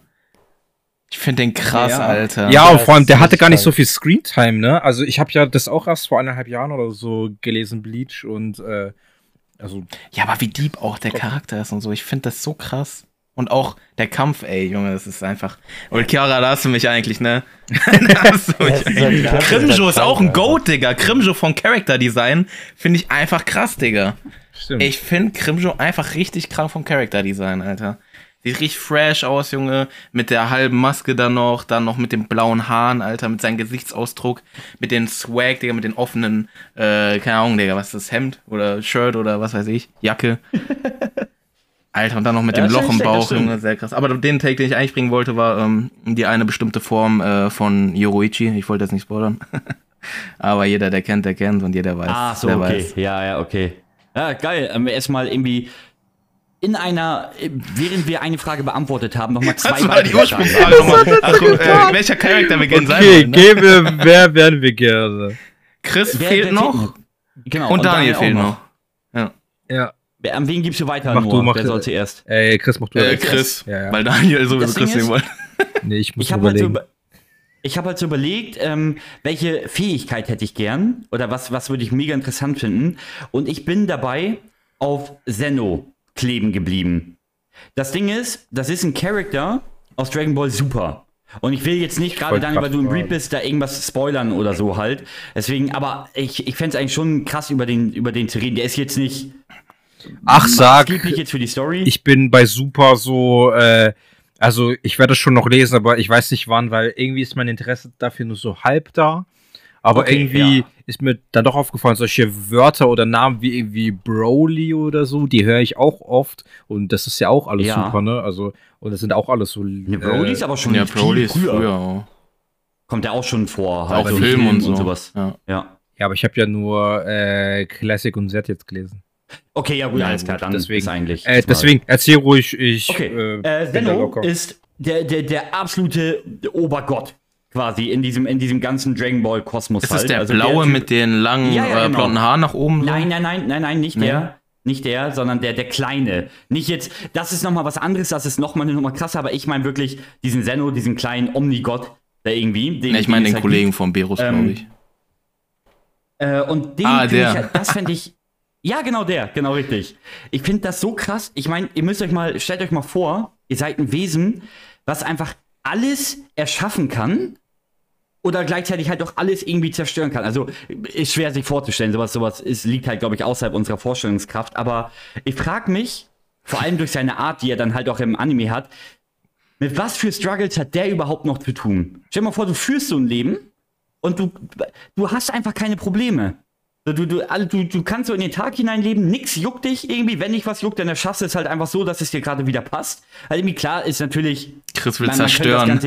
B: Ich finde den krass,
A: Ja.
B: Alter.
C: Ja, und vor allem, der hatte gar nicht so viel Screentime, ne? Also ich habe ja das auch erst vor eineinhalb Jahren oder so gelesen, Bleach und äh, also
B: Ja, aber wie deep auch der Charakter ist und so. Ich finde das so krass. Und auch der Kampf, ey, Junge, das ist einfach. Und Chiara, da hast du mich eigentlich, ne? da hast du mich
E: ist
B: eigentlich. Krimjo ist auch ein Goat, Digga. Krimjo von Character Design finde ich einfach krass, Digga.
C: stimmt.
B: Ich finde Krimjo einfach richtig krank vom Character Design, Alter. Sieht richtig fresh aus, Junge. Mit der halben Maske dann noch, dann noch mit den blauen Haaren, Alter, mit seinem Gesichtsausdruck, mit den Swag, Digga, mit den offenen, äh, keine Ahnung, Digga, was ist das, Hemd oder Shirt oder was weiß ich, Jacke. Alter, und dann noch mit
A: Ja,
B: dem
A: das
B: Loch im
A: das
B: Bauch. Junge, sehr krass. Aber den Take, den ich eigentlich bringen wollte, war ähm, die eine bestimmte Form äh, von Yoroichi. Ich wollte jetzt nicht spoilern. Aber jeder, der kennt, der kennt und jeder weiß,
A: Ah, so, okay.
B: weiß.
A: Ja, ja, okay. Ja, geil. Ähm, erstmal irgendwie in einer, äh, während wir eine Frage beantwortet haben, nochmal zwei
B: Das war die
A: weitere Fragen.
B: Ursprungsfrage nochmal. Ach, äh, welcher Charakter wir gerne sein
C: okay.
B: Ne?
C: gebe, wer werden wir gerne?
B: Chris
A: Wer-
B: fehlt
A: wer
B: noch
A: Genau.
B: und Daniel
A: auch
B: fehlt noch.
C: Ja.
A: Wer- An wen gibst du weiter,
C: Mach
A: Noah?
C: du, mach
A: Wer soll zuerst?
C: Ey, Chris, mach du
B: Äh. Chris,
C: Ja, ja.
B: weil Daniel sowieso
A: Das
B: Chris nehmen wollte.
C: Nee, ich muss
A: Ich habe halt, so,
C: überlegen.
A: über- ich hab halt so überlegt, ähm, welche Fähigkeit hätte ich gern oder was, was würde ich mega interessant finden. Und ich bin dabei auf Zeno kleben geblieben. Das Ding ist, das ist ein Charakter aus Dragon Ball Super. Und ich will jetzt nicht gerade dann, weil du im. Read bist, da irgendwas spoilern oder so halt. Deswegen, aber ich, ich fände es eigentlich schon krass, über den, über den zu reden. Der ist jetzt nicht
C: Ach, sag,
A: jetzt für die Story.
C: ich bin bei Super so, äh, also ich werde es schon noch lesen, aber ich weiß nicht wann, weil irgendwie ist mein Interesse dafür nur so halb da. Aber
A: Okay,
C: irgendwie
A: ja.
C: Ist mir dann doch aufgefallen, solche Wörter oder Namen wie irgendwie Broly oder so, die höre ich auch oft. Und das ist ja auch alles
A: Ja.
C: super, ne? Also, und das sind auch alles so.
A: Ne, Broly ist aber schon
B: Ja,
A: viel
B: Broly ist
A: früher.
B: früher auch.
A: Kommt der auch schon vor.
B: Auch
A: so
B: Film und so.
A: sowas.
B: Ja.
A: Ja.
C: Ja, aber ich habe ja nur äh, Classic und Z jetzt gelesen.
A: Okay, ja gut,
C: Ja,
A: alles klar, dann
C: deswegen.
A: ist eigentlich.
C: Äh, deswegen erzähl ruhig, ich
A: Okay,
C: äh,
A: äh,
C: locker.
A: ist der, der, der absolute Obergott quasi in diesem, in diesem ganzen Dragon Ball Kosmos.
B: Ist
A: halt.
B: der
A: Also
B: blaue
A: Typ-
B: mit den langen
A: Ja, ja,
B: äh,
A: genau.
B: blonden Haaren nach oben? So?
A: Nein, nein, nein, nein, nein, nicht
B: Nee?
A: der. Nicht der, sondern der, der Kleine. Nicht jetzt, das ist nochmal was anderes, das ist nochmal eine Nummer krasser, aber ich meine wirklich diesen Zeno, diesen kleinen Omnigott, der irgendwie. Den,
B: Ja, ich meine
A: es
B: den
A: halt
B: Kollegen von Berus,
A: Ähm,
B: glaube ich.
A: Äh, und den
B: Ah, der.
A: Ich, halt- das fände ich. Ja, genau der, genau richtig. Ich finde das so krass. Ich meine, ihr müsst euch mal, stellt euch mal vor, ihr seid ein Wesen, was einfach alles erschaffen kann oder gleichzeitig halt auch alles irgendwie zerstören kann. Also ist schwer sich vorzustellen, sowas, sowas ist, liegt halt, glaube ich, außerhalb unserer Vorstellungskraft. Aber ich frage mich, vor allem durch seine Art, die er dann halt auch im Anime hat, mit was für Struggles hat der überhaupt noch zu tun? Stell dir mal vor, du führst so ein Leben und du, du hast einfach keine Probleme. Du, du, also du, du kannst so in den Tag hineinleben, nix juckt dich irgendwie. Wenn dich was juckt, dann erschaffst du es halt einfach so, dass es dir gerade wieder passt. Also irgendwie klar ist natürlich,
B: Chris will
A: man,
B: zerstören.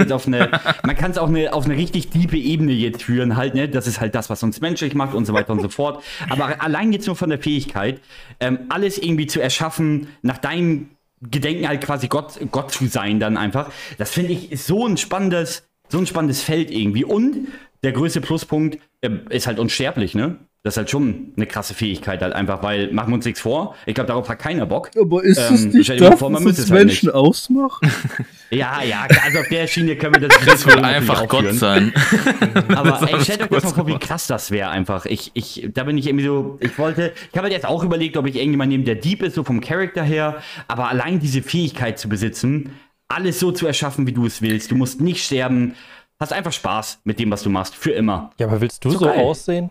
A: Man kann es auf eine, auf eine richtig tiefe Ebene jetzt führen, halt, ne? Das ist halt das, was uns menschlich macht und so weiter und so fort. Aber allein jetzt nur von der Fähigkeit, ähm, alles irgendwie zu erschaffen, nach deinem Gedenken halt quasi Gott, Gott zu sein, dann einfach. Das finde ich ist so ein spannendes, so ein spannendes Feld irgendwie. Und der größte Pluspunkt ähm, ist halt unsterblich, ne? Das ist halt schon eine krasse Fähigkeit halt einfach, weil machen wir uns nichts vor. Ich glaube, darauf hat keiner Bock.
C: Aber ist
A: Ähm,
C: es nicht das,
A: vor, man
C: was
A: es halt
C: Menschen ausmacht?
A: Ja, ja, also auf der Schiene können wir das
B: will
A: natürlich
B: einfach
A: auch
B: Gott sein.
A: Aber ey, stellt euch das mal vor, wie krass das wäre einfach. Ich, ich, da bin ich irgendwie so, ich wollte, ich habe halt jetzt auch überlegt, ob ich irgendjemand nehme, der Deep ist, so vom Charakter her, aber allein diese Fähigkeit zu besitzen, alles so zu erschaffen, wie du es willst. Du musst nicht sterben, hast einfach Spaß mit dem, was du machst, für immer.
E: Ja, aber willst du
A: So
E: so, aussehen?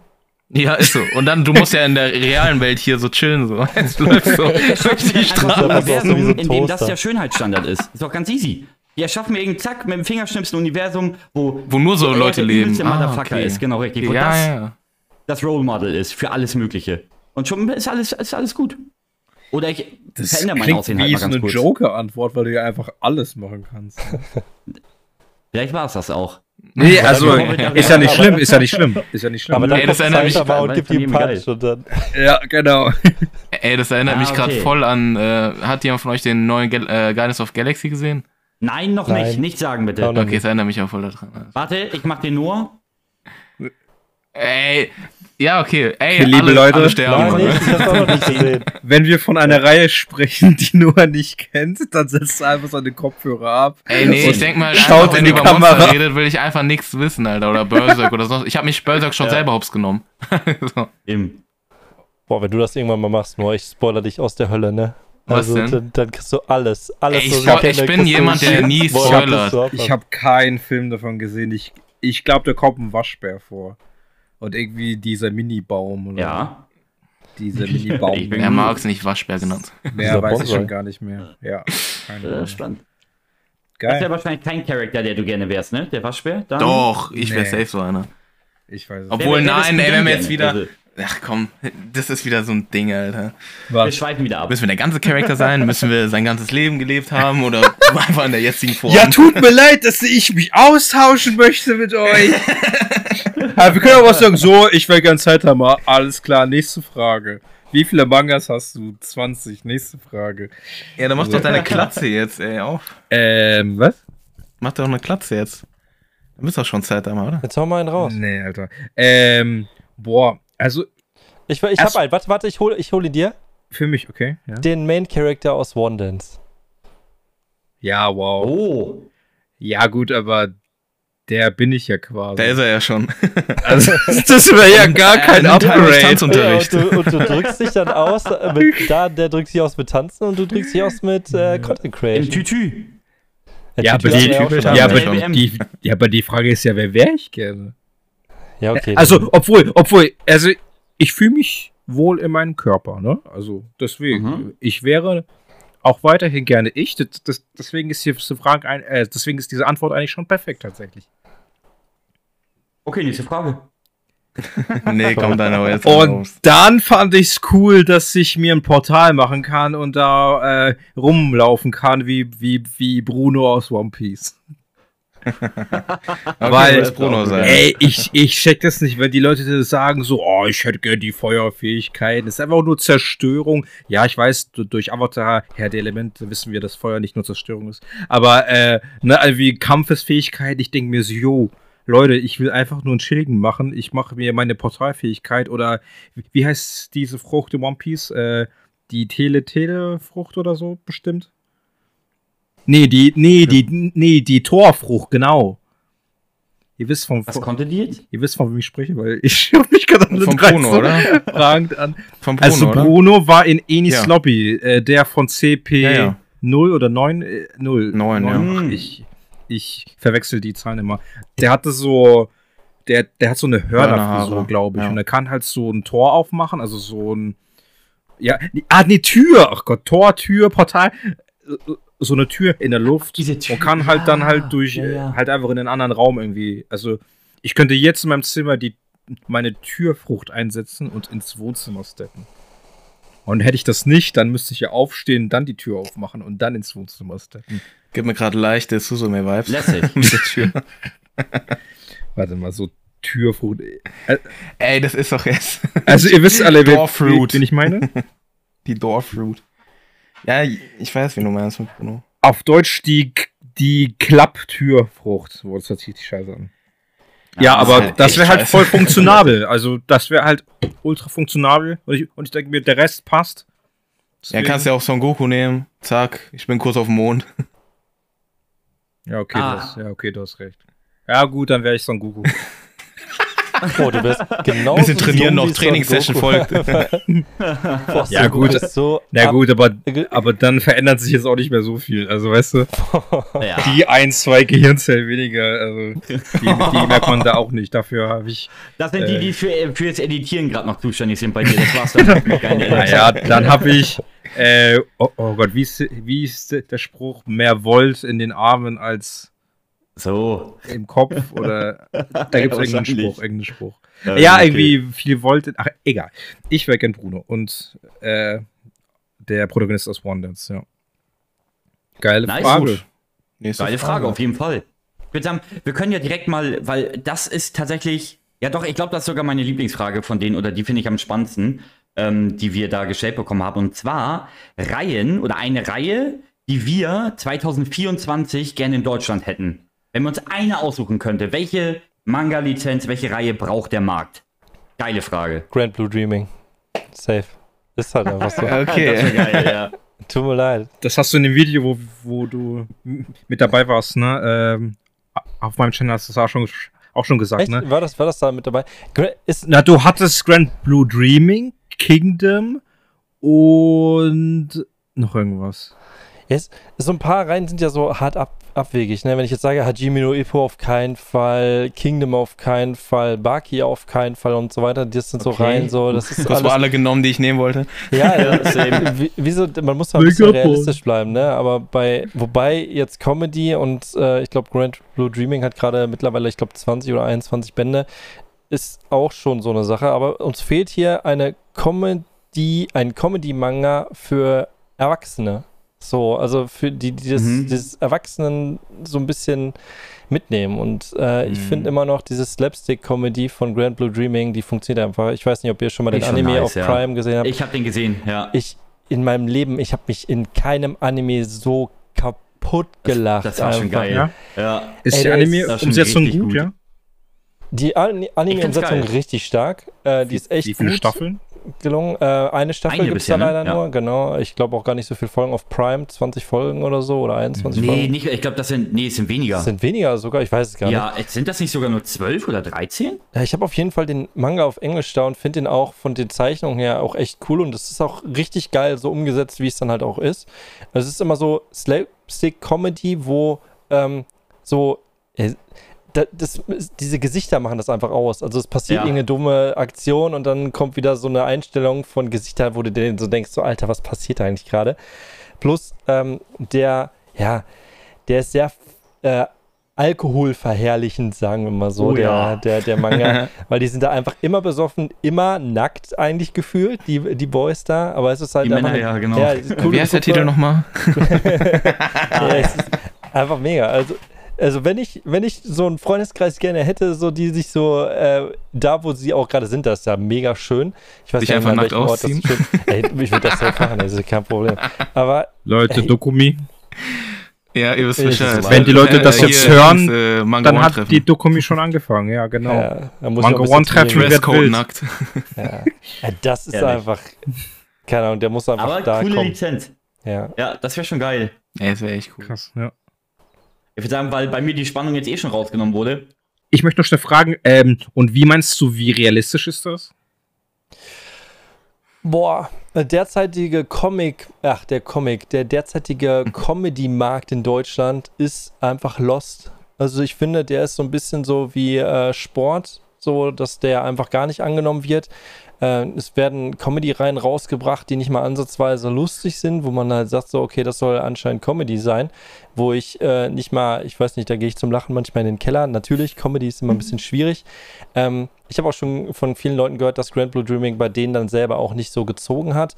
B: Ja, ist so. Und dann, du musst ja in der realen Welt hier so chillen, so. Jetzt läufst so durch die
A: so
B: Straße.
E: Das ist auch so so
A: in dem das der Schönheitsstandard ist. Ist doch ganz easy. Die erschaffen mir irgendeinen Zack mit dem Fingerschnipsen Universum, wo,
B: Wo nur so Leute
A: der
B: leben.
A: übelste
B: Ah,
A: Motherfucker
B: okay.
A: ist, genau richtig. Wo
B: Ja,
A: das
B: ja.
A: das Role Model ist für alles Mögliche. Und schon ist alles, ist alles gut. Oder ich
C: Das
A: verändere mein
C: klingt
A: Aussehen halt
C: wie
A: mal
C: so
A: ganz
C: eine
A: kurz.
C: Joker-Antwort, weil du ja einfach alles machen kannst.
A: Vielleicht war es das auch.
C: Nee, also ist ja nicht schlimm, ist ja nicht schlimm, ist ja nicht schlimm.
E: Aber dann
B: Ey, das erinnert mich
A: grad,
E: und gibt ihm Punch und dann.
C: ja, genau.
B: Ey, das erinnert
A: Ah,
B: mich gerade
A: okay.
B: voll an. Äh, hat jemand von euch den neuen Gal äh, Guardians of Galaxy gesehen?
A: Nein, noch
E: Nein.
A: nicht. Nicht sagen, bitte.
B: Okay, es erinnert mich auch voll daran.
A: Warte, ich mach den nur.
B: Ey, ja, okay. Ey,
C: Okay, liebe
B: alle,
C: Leute.
B: alle sterben.
E: Nein, nicht, ich hab's auch noch nicht gesehen.
C: Wenn wir von einer Reihe sprechen, die Noah nicht kennt, dann setzt er einfach seine Kopfhörer ab.
B: Ey, nee, ich denk mal,
C: schaut
B: einfach, wenn
C: die
B: über Monster
C: Kamera.
B: redet, will ich einfach nichts wissen, Alter. Oder Berserk oder sonst. Ich habe mich Berserk schon
A: Ja.
B: selber hops genommen. so.
A: Im.
E: Boah, wenn du das irgendwann mal machst, Noah, ich spoiler dich aus der Hölle, ne?
B: Was denn?
E: Dann, dann kriegst du alles. alles
B: Ey, ich- ich
E: kenne,
B: bin jemand, der nie
E: Spoiler,
B: spoilert.
C: Ich habe keinen Film davon gesehen. Ich, ich glaube, da kommt ein Waschbär vor. Und irgendwie dieser Mini-Baum oder
A: Ja.
C: dieser Mini-Baum.
A: Ich bin
B: Er mag es nicht Waschbär genannt.
C: Mehr
E: Dieser
C: weiß ich
E: Bonsai.
C: schon gar nicht mehr. Ja, keine
A: Äh,
C: Ahnung.
A: spannend. Das wäre
C: Geil.
A: wahrscheinlich kein Charakter, der du gerne wärst, ne? Der Waschbär? Dann?
B: Doch, ich wäre
C: Nee.
B: safe so einer.
C: Ich weiß es nicht.
B: Obwohl, nein, ey, wenn wir jetzt wieder-
A: Also,
B: Ach komm, das ist wieder so ein Ding, Alter.
A: wir
C: Was?
A: schweifen wieder ab.
B: Müssen wir der ganze Charakter sein? Müssen wir sein ganzes Leben gelebt haben? Oder einfach in der jetzigen Form?
C: Ja, tut mir leid, dass ich mich austauschen möchte mit euch. Aber wir können auch was sagen. So, ich will gern Zeit haben. Alles klar, nächste Frage. Wie viele Mangas hast du? 20. Nächste Frage.
B: ja dann mach doch deine Klatze jetzt, ey, auf.
C: Ähm, was?
B: Mach doch eine Klatze jetzt. Dann bist doch schon Zeit einmal, oder?
E: Jetzt hau mal einen raus.
C: Nee, Alter. Ähm, boah, also
E: Ich, ich
C: Erst-
E: hab einen. Warte, warte, ich hole ich hol ihn dir.
C: für mich, okay. Ja,
E: Den Main Character aus One Dance.
C: ja wow.
A: Oh.
C: Ja, gut, aber der bin ich ja quasi.
B: Da ist er ja schon.
C: also, das wäre ja gar
B: Er
C: kein
B: halt
C: Upgrade.
B: Tanzunterricht.
E: Ja, und, du, und du drückst dich dann aus, äh, mit, da, der drückt sich aus mit Tanzen und du drückst dich aus mit äh, Content
A: Im
E: Creation.
A: Tütü.
C: Ja, aber die, ja, aber die, ja, aber die Frage ist ja, wer wäre ich gerne?
E: Ja, okay.
C: Also, obwohl, obwohl, also ich fühle mich wohl in meinem Körper, ne? Also deswegen,
A: Mhm.
C: ich wäre auch weiterhin gerne ich. Das, das, deswegen ist diese Frage, ein, äh, deswegen ist diese Antwort eigentlich schon perfekt tatsächlich.
A: Okay, nächste Frage.
B: nee, komm dann aber jetzt
C: Und
B: raus.
C: dann fand ich es cool, dass ich mir ein Portal machen kann und da äh, rumlaufen kann wie, wie, wie Bruno aus One Piece.
B: Okay,
C: Weil-
B: Bruno sein.
C: Ey, ich, ich check das nicht, wenn die Leute sagen so, oh, ich hätte gerne die Feuerfähigkeiten. Das ist einfach nur Zerstörung. Ja, ich weiß, du- durch Avatar, Herr der Elemente, wissen wir, dass Feuer nicht nur Zerstörung ist. Aber, äh, ne, also wie Kampfesfähigkeit, ich denke mir so, yo, Leute, ich will einfach nur einen Schilden machen. Ich mache mir meine Portalfähigkeit oder, wie- wie heißt diese Frucht im One Piece? Äh, die Tele-Tele-Frucht oder so, bestimmt? Nee, die, nee, die, nee, die Torfrucht, genau. Ihr wisst von,
A: Was konnte die jetzt?
C: Ihr wisst, von wem ich spreche, weil ich schaue mich gerade an
B: Vom Bruno, oder?
C: fragend an.
B: Von Bruno,
C: also
B: oder?
C: Bruno war in Enis
B: Ja.
C: Lobby, äh, der von CP
B: Ja, ja.
C: 0 oder 9? Äh, 0.
B: Neun, ja.
C: Ach, ich, ich verwechsel die Zahlen immer. Der hatte so, der, der hat so eine Hörnerfrisur, glaube ich.
B: ja.
C: Und er kann halt so ein Tor aufmachen, also so ein, ja, ah, nee, Tür, ach Gott, Tor, Tür, Portal, äh, so eine Tür in der Luft
A: Diese Tür,
C: und kann halt dann
A: ja,
C: halt durch,
A: ja, ja.
C: halt einfach in einen anderen Raum irgendwie, also ich könnte jetzt in meinem Zimmer die, meine Türfrucht einsetzen und ins Wohnzimmer steppen. Und hätte ich das nicht, dann müsste ich ja aufstehen, dann die Tür aufmachen und dann ins Wohnzimmer steppen.
B: Gib mir gerade leichte Susume-Vibes.
A: Lässig.
B: Mit der Tür.
C: Warte mal, so Türfrucht. Äh,
B: Ey, das ist doch jetzt
C: Also ihr wisst alle, wer, wen ich meine?
B: die Doorfruit. Ja, ich weiß, wie du meinst mit Bruno.
C: Auf Deutsch die, die Klapptürfrucht. Boah, das hört sich richtig scheiße an. Ja,
B: das ist
C: aber
B: halt
C: das wäre halt voll funktionabel. Also das wäre halt ultra funktionabel. Und ich, und ich denke mir, der Rest passt.
B: Ja, kannst ja auch Son Goku nehmen. Zack, ich bin kurz auf dem Mond.
C: Ja, okay,
A: Ah.
C: du hast, ja, okay, du hast recht. Ja, gut, dann wäre ich Son Goku.
E: Oh, du bist genau
B: bisschen trainieren noch, Trainingssession folgt.
C: Ja, gut.
E: So
C: Ja, gut, aber, aber dann verändert sich jetzt auch nicht mehr so viel. Also, weißt du,
A: Ja.
C: die ein, zwei Gehirnzellen weniger, also, die, die merkt man da auch nicht. Dafür habe ich.
A: Das sind die,
C: Äh.
A: die für, für das Editieren gerade noch zuständig sind bei dir. Das war's dann. Keine
C: Naja, dann habe ich. Äh, oh, oh Gott, wie ist, wie ist der Spruch? Mehr Volt in den Armen als
A: So.
C: im Kopf? Oder da gibt es irgendeinen. Spruch, irgendeinen Spruch.
A: Ähm,
C: ja,
A: okay.
C: irgendwie viel Volt. Ach, egal. Ich wäre gern Bruno. Und äh, der Protagonist aus One Dance, ja. Geile
A: Nice.
C: Frage.
B: Nächste
A: Geile Frage, auf jeden Fall. Ich würde sagen, wir können ja direkt mal, weil das ist tatsächlich, ja doch, ich glaube, das ist sogar meine Lieblingsfrage von denen, oder die finde ich am spannendsten, ähm, die wir da gestellt bekommen haben. Und zwar Reihen oder eine Reihe, die wir 2024 gerne in Deutschland hätten. Wenn wir uns eine aussuchen könnte, welche Manga-Lizenz, welche Reihe braucht der Markt? Geile Frage.
E: Grand Blue Dreaming. Safe. Ist halt einfach so.
A: Das
B: Okay.
A: geil, ja.
E: Tut mir leid.
C: Das hast du in dem Video, wo, wo du mit dabei warst, ne? Ähm, auf meinem Channel hast du das auch schon, auch schon gesagt,
E: Echt?
C: ne?
E: War, das, war das da mit dabei? Ist,
C: Na, du hattest Grand Blue Dreaming, Kingdom und noch irgendwas.
E: ist, so ein paar Reihen sind ja so hart ab, abwegig. Ne? Wenn ich jetzt sage, Hajime no Ippo auf keinen Fall, Kingdom auf keinen Fall, Baki auf keinen Fall und so weiter. Das sind so
A: Okay.
E: Reihen, so, das ist
B: Du hast
E: alles.
B: alle genommen, die ich nehmen wollte.
E: Ja, ja wie, wieso, man muss mal ein bisschen realistisch bleiben, ne? Aber bei, wobei jetzt Comedy und äh, ich glaube, Grand Blue Dreaming hat gerade mittlerweile, ich glaube, 20 oder 21 Bände, ist auch schon so eine Sache. Aber uns fehlt hier eine Comedy, ein Comedy-Manga für Erwachsene. So, also für die, die das,
A: Mhm.
E: dieses Erwachsenen so ein bisschen mitnehmen. Und äh, ich
B: Mhm.
E: finde immer noch diese Slapstick-Comedy von Grand Blue Dreaming, die funktioniert einfach. Ich weiß nicht, ob ihr schon mal
A: Die
E: den
A: schon
E: Anime
A: nice,
E: auf
A: ja.
E: Prime gesehen habt.
A: Ich habe den gesehen, ja.
E: Ich in meinem Leben, ich habe mich in keinem Anime so kaputt gelacht.
A: das war schon
E: einfach.
A: geil.
C: Ja.
A: Ja.
C: Ist
E: Ey,
C: die
A: das schon
C: Anime-Umsetzung gut,
A: gut.
C: ja?
E: Die An
A: Ich
E: Anime-Umsetzung richtig stark. Äh, die ist echt
C: Wie viele
E: gut
C: Staffeln?
E: Gelungen. Äh, eine Staffel gibt es da
A: ne?
E: leider
A: Ja.
E: nur, genau. Ich glaube auch gar nicht so viele Folgen auf Prime, 20 Folgen oder so oder 21
A: Nee,
E: Folgen.
A: nicht, ich glaube, das sind, nee, es sind weniger.
E: Das sind weniger sogar, ich weiß es gar nicht.
A: ja, sind das nicht sogar nur 12 oder 13?
E: Ja, ich habe auf jeden Fall den Manga auf Englisch da und finde den auch von den Zeichnungen her auch echt cool und es ist auch richtig geil so umgesetzt, wie es dann halt auch ist. Es ist immer so Slapstick-Comedy, wo ähm, so äh, das, diese Gesichter machen das einfach aus. Also es passiert
A: Ja.
E: irgendeine dumme Aktion und dann kommt wieder so eine Einstellung von Gesichtern, wo du dir so denkst, so Alter, was passiert da eigentlich gerade? Plus ähm, der, ja, der ist sehr äh, alkoholverherrlichend, sagen wir mal so,
A: Oh
E: der,
A: ja.
E: der, der Manga. weil die sind da einfach immer besoffen, immer nackt eigentlich gefühlt, die, die Boys da. Aber es ist halt
A: Die
E: einfach
A: Männer, ja, genau.
E: Ja,
B: Wie heißt der. Titel nochmal?
E: Ja, es ist einfach mega. Also also wenn ich, wenn ich so einen Freundeskreis gerne hätte, so die sich so äh, da, wo sie auch gerade sind, das ist ja mega schön. Ich weiß
B: Sich
E: nicht,
B: einfach nackt ausziehen?
E: schön- Ey, ich würde das safe machen, das ist kein Problem. Aber
C: Leute,
E: Ey.
C: Dokumi.
B: Ja, ihr wisst Bescheid.
C: Wenn die Leute das
B: Hier,
C: jetzt hören,
B: äh,
C: Dann hat
B: treffen.
C: die Dokumi schon angefangen, ja, genau.
E: ja, bisschen
C: One Treffen wird wild.
B: nackt.
E: Ja. ja, das ist
A: Ehrlich.
E: einfach, keine Ahnung, der muss einfach
A: Aber
E: da
A: coole
E: kommen.
A: Lizenz.
E: Ja.
A: Ja, das wäre schon geil.
B: Ja, das wäre echt cool.
C: Krass, ja.
A: Ich würde sagen, weil bei mir die Spannung jetzt eh schon rausgenommen wurde.
C: Ich möchte noch schnell fragen, ähm, und wie meinst du, wie realistisch ist das?
E: Boah, der derzeitige Comic, ach, der Comic, der derzeitige Comedy-Markt in Deutschland ist einfach lost. Also ich finde, der ist so ein bisschen so wie äh, Sport, so dass der einfach gar nicht angenommen wird. Äh, es werden Comedy-Reihen rausgebracht, die nicht mal ansatzweise lustig sind, wo man halt sagt, so, okay, das soll anscheinend Comedy sein, wo ich äh, nicht mal, ich weiß nicht, da gehe ich zum Lachen manchmal in den Keller. Natürlich, Comedy ist immer ein bisschen schwierig. Ähm, ich habe auch schon von vielen Leuten gehört, dass Grand Blue Dreaming bei denen dann selber auch nicht so gezogen hat.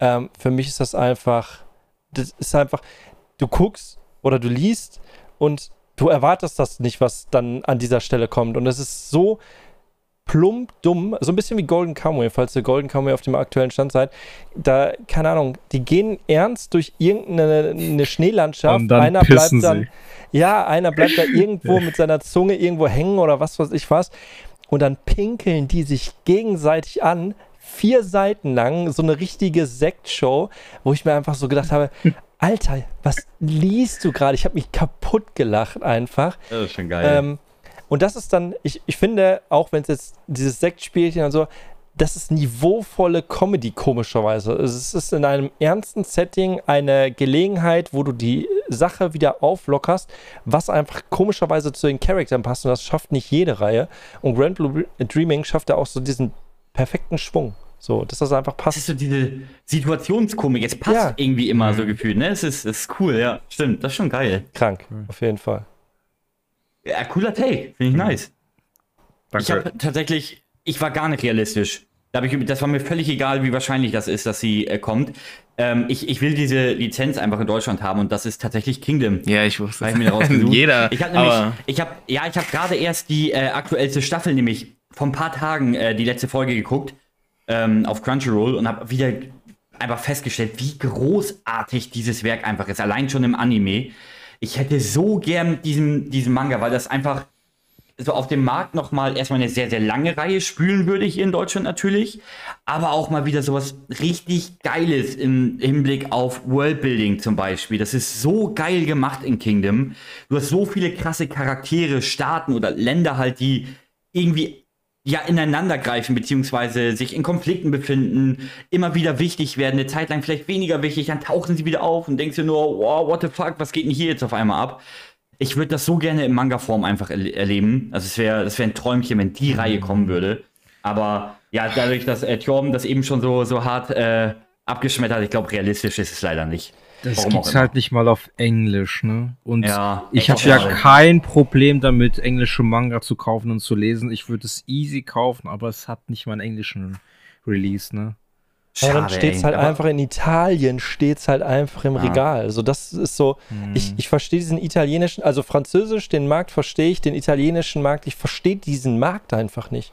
E: Ähm, für mich ist das einfach, das ist einfach, du guckst oder du liest und du erwartest das nicht, was dann an dieser Stelle kommt. Und es ist so plump dumm, so ein bisschen wie Golden Kamuy, falls ihr Golden Kamuy auf dem aktuellen Stand seid. Da, keine Ahnung, die gehen ernst durch irgendeine eine Schneelandschaft.
C: Und dann
E: Einer bleibt
C: pissen
E: dann,
C: sie.
E: ja, einer bleibt da irgendwo mit seiner Zunge irgendwo hängen oder was weiß ich was. Und dann pinkeln die sich gegenseitig an, vier Seiten lang, so eine richtige Sektshow, wo ich mir einfach so gedacht habe, Alter, was liest du gerade? Ich habe mich kaputt gelacht einfach.
A: Das ist schon geil.
E: Ähm, und das ist dann, ich, ich finde, auch wenn es jetzt dieses Sektspielchen und so, das ist niveauvolle Comedy komischerweise. Es ist in einem ernsten Setting eine Gelegenheit, wo du die Sache wieder auflockerst, was einfach komischerweise zu den Charakteren passt. Und das schafft nicht jede Reihe. Und Grand Blue Dreaming schafft da auch so diesen perfekten Schwung. So, dass das einfach
A: Das
E: passt.
A: ist so diese Situationskomik. Es passt
E: Ja.
A: irgendwie immer so gefühlt, ne? Es ist, es ist cool, ja. Stimmt, das ist schon geil.
E: Krank, auf jeden Fall.
A: Ja, cooler Take. Finde ich nice. Ich
C: Danke.
A: habe tatsächlich, ich war gar nicht realistisch. Da ich, das war mir völlig egal, wie wahrscheinlich das ist, dass sie äh, kommt. Ähm, ich, ich will diese Lizenz einfach in Deutschland haben und das ist tatsächlich Kingdom.
B: Ja, ich wusste
A: ich mir.
B: Jeder.
A: Ich habe nämlich, ich habe, ja, ich habe gerade erst die äh, aktuellste Staffel, nämlich vor ein paar Tagen äh, die letzte Folge geguckt ähm, auf Crunchyroll und habe wieder einfach festgestellt, wie großartig dieses Werk einfach ist. Allein schon im Anime. Ich hätte so gern diesen, diesen Manga, weil das einfach so auf dem Markt noch mal erstmal eine sehr, sehr lange Reihe spülen würde hier in Deutschland natürlich, aber auch mal wieder sowas richtig Geiles im Hinblick auf Worldbuilding zum Beispiel. Das ist so geil gemacht in Kingdom. Du hast so viele krasse Charaktere, Staaten oder Länder halt, die irgendwie ja ineinander greifen, beziehungsweise sich in Konflikten befinden, immer wieder wichtig werden, eine Zeit lang vielleicht weniger wichtig, dann tauchen sie wieder auf und denkst dir nur, wow, what the fuck, was geht denn hier jetzt auf einmal ab? Ich würde das so gerne in Manga-Form einfach erle erleben. Also es wäre das wär ein Träumchen, wenn die Reihe kommen würde. Aber ja, dadurch, dass äh, Torben das eben schon so, so hart äh, abgeschmettert hat, ich glaube, realistisch ist es leider nicht.
C: Das
A: Warum
C: gibt's
A: immer.
C: halt nicht mal auf Englisch, ne? Und
A: Ja,
C: ich habe ja kein Problem damit, englische Manga zu kaufen und zu lesen. Ich würde es easy kaufen, aber es hat nicht mal einen englischen Release, ne?
E: Dann
A: Schade,
E: steht es
A: ey.
E: halt einfach in Italien, steht es halt einfach im
A: Ja.
E: Regal. Also das ist so, ich, ich verstehe diesen italienischen, also französisch, den Markt verstehe ich, den italienischen Markt, ich verstehe diesen Markt einfach nicht.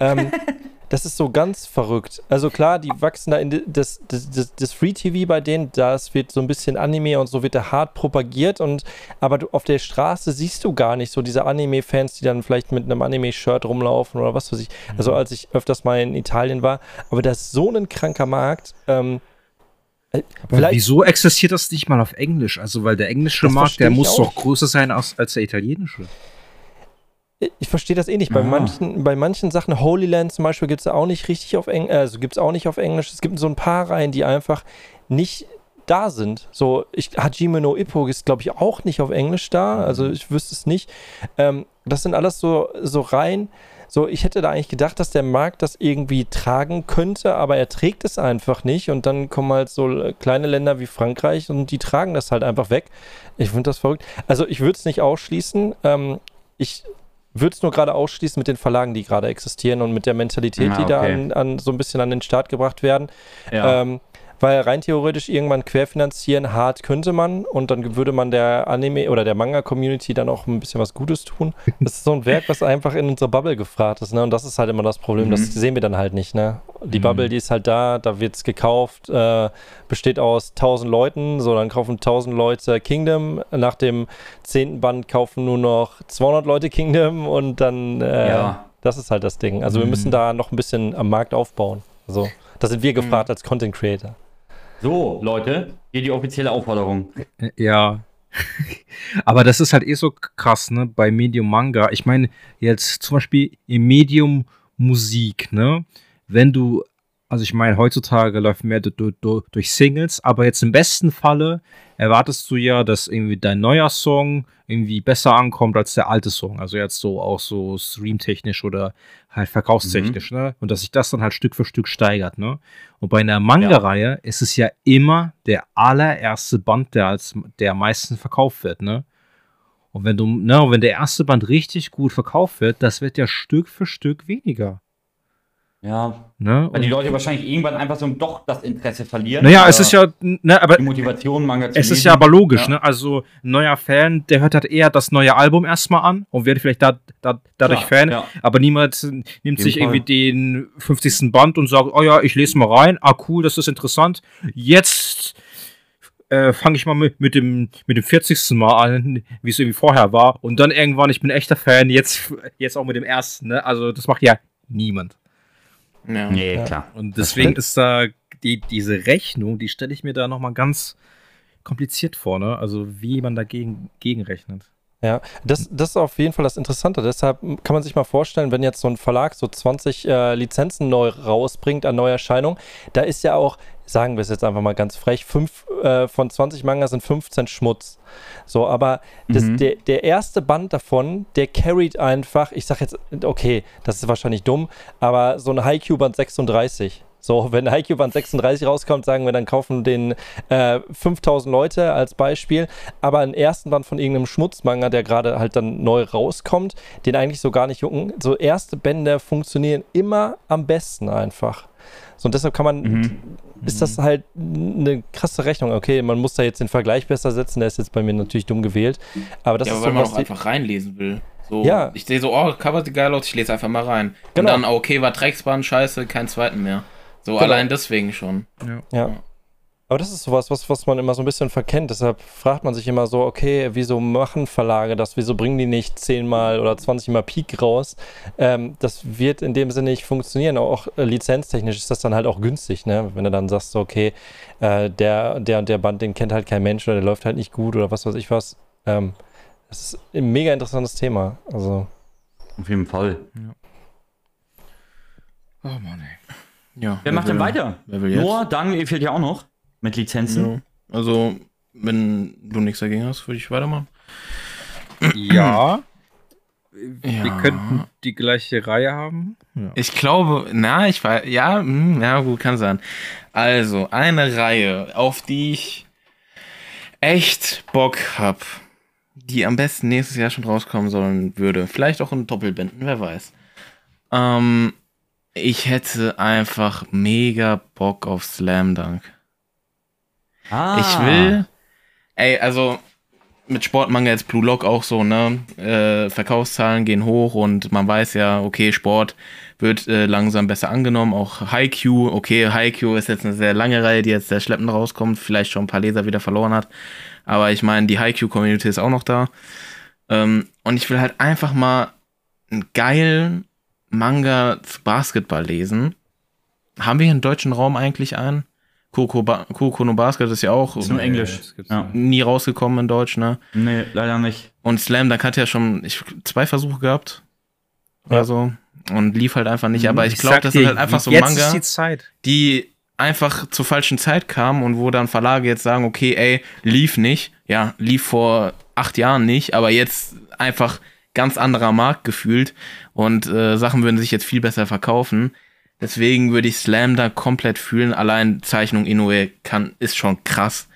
E: Ähm, das ist so ganz verrückt. Also klar, die wachsen da in das, das, das, das Free TV bei denen, das wird so ein bisschen Anime und so wird da hart propagiert und aber du, auf der Straße siehst du gar nicht so diese Anime-Fans, die dann vielleicht mit einem Anime-Shirt rumlaufen oder was weiß ich. Also als ich öfters mal in Italien war, aber das ist so ein kranker Markt. Ähm, äh,
C: wieso existiert das nicht mal auf Englisch? Also, weil der englische Markt, der muss
E: auch.
C: doch größer sein als, als der italienische.
E: Ich verstehe das eh nicht. Bei
A: Ah.
E: manchen, bei manchen Sachen, Holy Land zum Beispiel, gibt es auch nicht richtig auf Englisch, also gibt es auch nicht auf Englisch. Es gibt so ein paar Reihen, die einfach nicht da sind. So, ich, Hajime no Ippo ist, glaube ich, auch nicht auf Englisch da. Also ich wüsste es nicht. Ähm, das sind alles so, so Reihen. So, ich hätte da eigentlich gedacht, dass der Markt das irgendwie tragen könnte, aber er trägt es einfach nicht. Und dann kommen halt so äh, kleine Länder wie Frankreich und die tragen das halt einfach weg. Ich finde das verrückt. Also ich würde es nicht ausschließen. Ähm, ich würde es nur gerade ausschließen mit den Verlagen, die gerade existieren und mit der Mentalität,
A: Ah,
E: die da
A: okay.
E: an, an so ein bisschen an den Start gebracht werden.
A: Ja.
E: Ähm, weil rein theoretisch irgendwann querfinanzieren hart könnte man und dann würde man der Anime oder der Manga-Community dann auch ein bisschen was Gutes tun. Das ist so ein Werk, was einfach in unserer Bubble gefragt ist, ne? Und das ist halt immer das Problem,
A: Mhm.
E: das sehen wir dann halt nicht, ne? Die
C: Mhm.
E: Bubble, die ist halt da, da wird es gekauft, äh, besteht aus 1000 Leuten, so dann kaufen 1000 Leute Kingdom, nach dem zehnten Band kaufen nur noch 200 Leute Kingdom und dann, äh,
A: Ja.
E: das ist halt das Ding. Also wir
C: Mhm.
E: müssen da noch ein bisschen am Markt aufbauen. Also, da sind wir gefragt als Content Creator.
A: So, Leute, hier die offizielle Aufforderung.
C: Ja. Aber das ist halt eh so krass, ne? Bei Medium Manga. Ich meine, jetzt zum Beispiel im Medium Musik, ne? Wenn du, also ich meine, heutzutage läuft mehr du, du, du, durch Singles, aber jetzt im besten Falle erwartest du ja, dass irgendwie dein neuer Song irgendwie besser ankommt als der alte Song. Also jetzt so auch so streamtechnisch oder halt verkaufstechnisch, ne? Und dass sich das dann halt Stück für Stück steigert, ne? Und bei einer Manga-Reihe ist es ja immer der allererste Band, der als der am meisten verkauft wird, ne? Und wenn du, ne, und wenn der erste Band richtig gut verkauft wird, das wird ja Stück für Stück weniger.
A: Ja,
C: Ne?
A: weil die Leute wahrscheinlich irgendwann einfach so doch das Interesse verlieren.
C: naja, es ist ja, ne, aber
A: Die Motivation, Manga zu
C: es ist
A: lesen.
C: ja aber logisch,
A: Ja.
C: ne? Also ein neuer Fan, der hört halt eher das neue Album erstmal an und wird vielleicht da, da, dadurch
A: Klar,
C: Fan,
A: ja.
C: aber niemand nimmt sich
A: Fall.
C: irgendwie den 50. Band und sagt, oh ja, ich lese mal rein, ah cool, das ist interessant. Jetzt äh, fange ich mal mit, mit, dem, mit dem 40. Mal an, wie es irgendwie vorher war. Und dann irgendwann, ich bin echter Fan, jetzt, jetzt auch mit dem ersten, ne? Also das macht ja niemand.
B: Ja.
A: Nee,
E: Ja.
A: klar.
C: Und deswegen ist da die, diese Rechnung, die stelle ich mir da nochmal ganz kompliziert vor, ne? Also wie man dagegen gegenrechnet.
E: Ja, das, das ist auf jeden Fall das Interessante. Deshalb kann man sich mal vorstellen, wenn jetzt so ein Verlag so 20 äh, Lizenzen neu rausbringt an Neuerscheinungen, da ist ja auch, sagen wir es jetzt einfach mal ganz frech, fünf, äh, von 20 Manga sind 15 Schmutz. So, aber das,
A: Mhm.
E: der, der erste Band davon, der carried einfach, ich sag jetzt, okay, das ist wahrscheinlich dumm, aber so ein Haikyuu-Band 36. So, wenn Haikyuu Band 36 rauskommt, sagen wir, dann kaufen den äh, 5000 Leute als Beispiel, aber einen ersten Band von irgendeinem Schmutzmanga, der gerade halt dann neu rauskommt, den eigentlich so gar nicht jucken. So erste Bände funktionieren immer am besten einfach. So, und deshalb kann man,
A: Mhm.
E: ist das halt eine krasse Rechnung. Okay, man muss da jetzt den Vergleich besser setzen, der ist jetzt bei mir natürlich dumm gewählt. Aber das
B: ja,
E: ist
B: aber
E: so
B: weil man
E: was
B: auch einfach reinlesen will. So,
E: Ja.
B: Ich sehe so, oh, Cover sieht geil aus, ich lese einfach mal rein.
E: Genau.
B: Und dann, okay, war Drecksbahn, scheiße, keinen zweiten mehr. So,
E: Genau.
B: allein deswegen schon.
E: Ja. Aber das ist sowas, was, was man immer so ein bisschen verkennt. Deshalb fragt man sich immer so, okay, wieso machen Verlage das? Wieso bringen die nicht 10 mal oder 20 mal Peak raus? Ähm, das wird in dem Sinne nicht funktionieren. Auch äh, lizenztechnisch ist das dann halt auch günstig, ne? Wenn du dann sagst, so, okay, äh, der, der und der Band, den kennt halt kein Mensch oder der läuft halt nicht gut oder was weiß ich was. Ähm, das ist ein mega interessantes Thema. Also,
A: Auf jeden Fall.
C: Oh Mann, ey.
B: Ja.
A: Wer macht denn
B: will-
A: weiter?
B: Wer will jetzt?
A: Noah, Daniel fehlt ja auch noch. Mit Lizenzen.
B: Ja. Also, wenn du nichts dagegen hast, würde ich weitermachen.
C: Ja. Wir
B: Ja.
C: könnten die gleiche Reihe haben. Ja.
B: Ich glaube, na, ich weiß, ja, hm, ja, gut, kann sein. Also, eine Reihe, auf die ich echt Bock hab, die am besten nächstes Jahr schon rauskommen sollen würde. Vielleicht auch in Doppelbänden, wer weiß. Ähm, ich hätte einfach mega Bock auf Slam Dunk.
A: Ah.
B: Ich will, ey, also mit Sportmanga jetzt Blue Lock auch so, ne? Äh, Verkaufszahlen gehen hoch und man weiß ja, okay, Sport wird äh, langsam besser angenommen. Auch Haikyuu, okay, Haikyuu ist jetzt eine sehr lange Reihe, die jetzt sehr schleppend rauskommt, vielleicht schon ein paar Leser wieder verloren hat. Aber ich meine, die Haikyuu-Community ist auch noch da. Ähm, und ich will halt einfach mal einen geilen Manga zu Basketball lesen. Haben wir hier im deutschen Raum eigentlich einen? Ba Kuroko no Basket ist ja auch
A: Ist nur Englisch. Ja.
B: nie rausgekommen in Deutsch, ne?
A: Nee, leider nicht.
B: Und Slam, da hat ja schon ich, zwei Versuche gehabt.
E: Ja.
B: Oder so. Und lief halt einfach nicht. Aber ich glaube,
C: sag
B: das
C: dir,
B: sind halt einfach so Manga,
C: die Zeit.
B: die einfach zur falschen Zeit kamen und wo dann Verlage jetzt sagen, okay, ey, lief nicht. Ja, lief vor acht Jahren nicht, aber jetzt einfach ganz anderer Markt gefühlt und äh, Sachen würden sich jetzt viel besser verkaufen. Deswegen würde ich Slam da komplett fühlen. Allein Zeichnung Inoue kann, ist schon krass.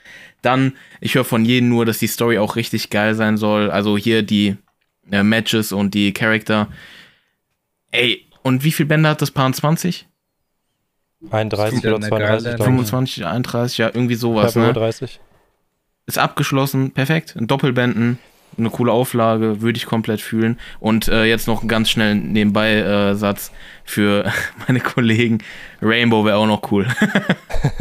B: Dann, ich höre von jedem nur, dass die Story auch richtig geil sein soll. Also hier die äh, Matches und die Charakter. Ey, und wie viel Bände hat das Paar 20?
E: 31
C: Wieder
E: oder
C: eine geile
E: 32, glaube ich.
B: 25, 31, ja, irgendwie sowas,
E: Ja,
B: ne?
E: 35.
B: Ist abgeschlossen, perfekt. In Doppelbänden, eine coole Auflage, würde ich komplett fühlen. Und äh, jetzt noch einen ganz schnellen Nebenbei-Satz für meine Kollegen. Rainbow wäre auch noch cool.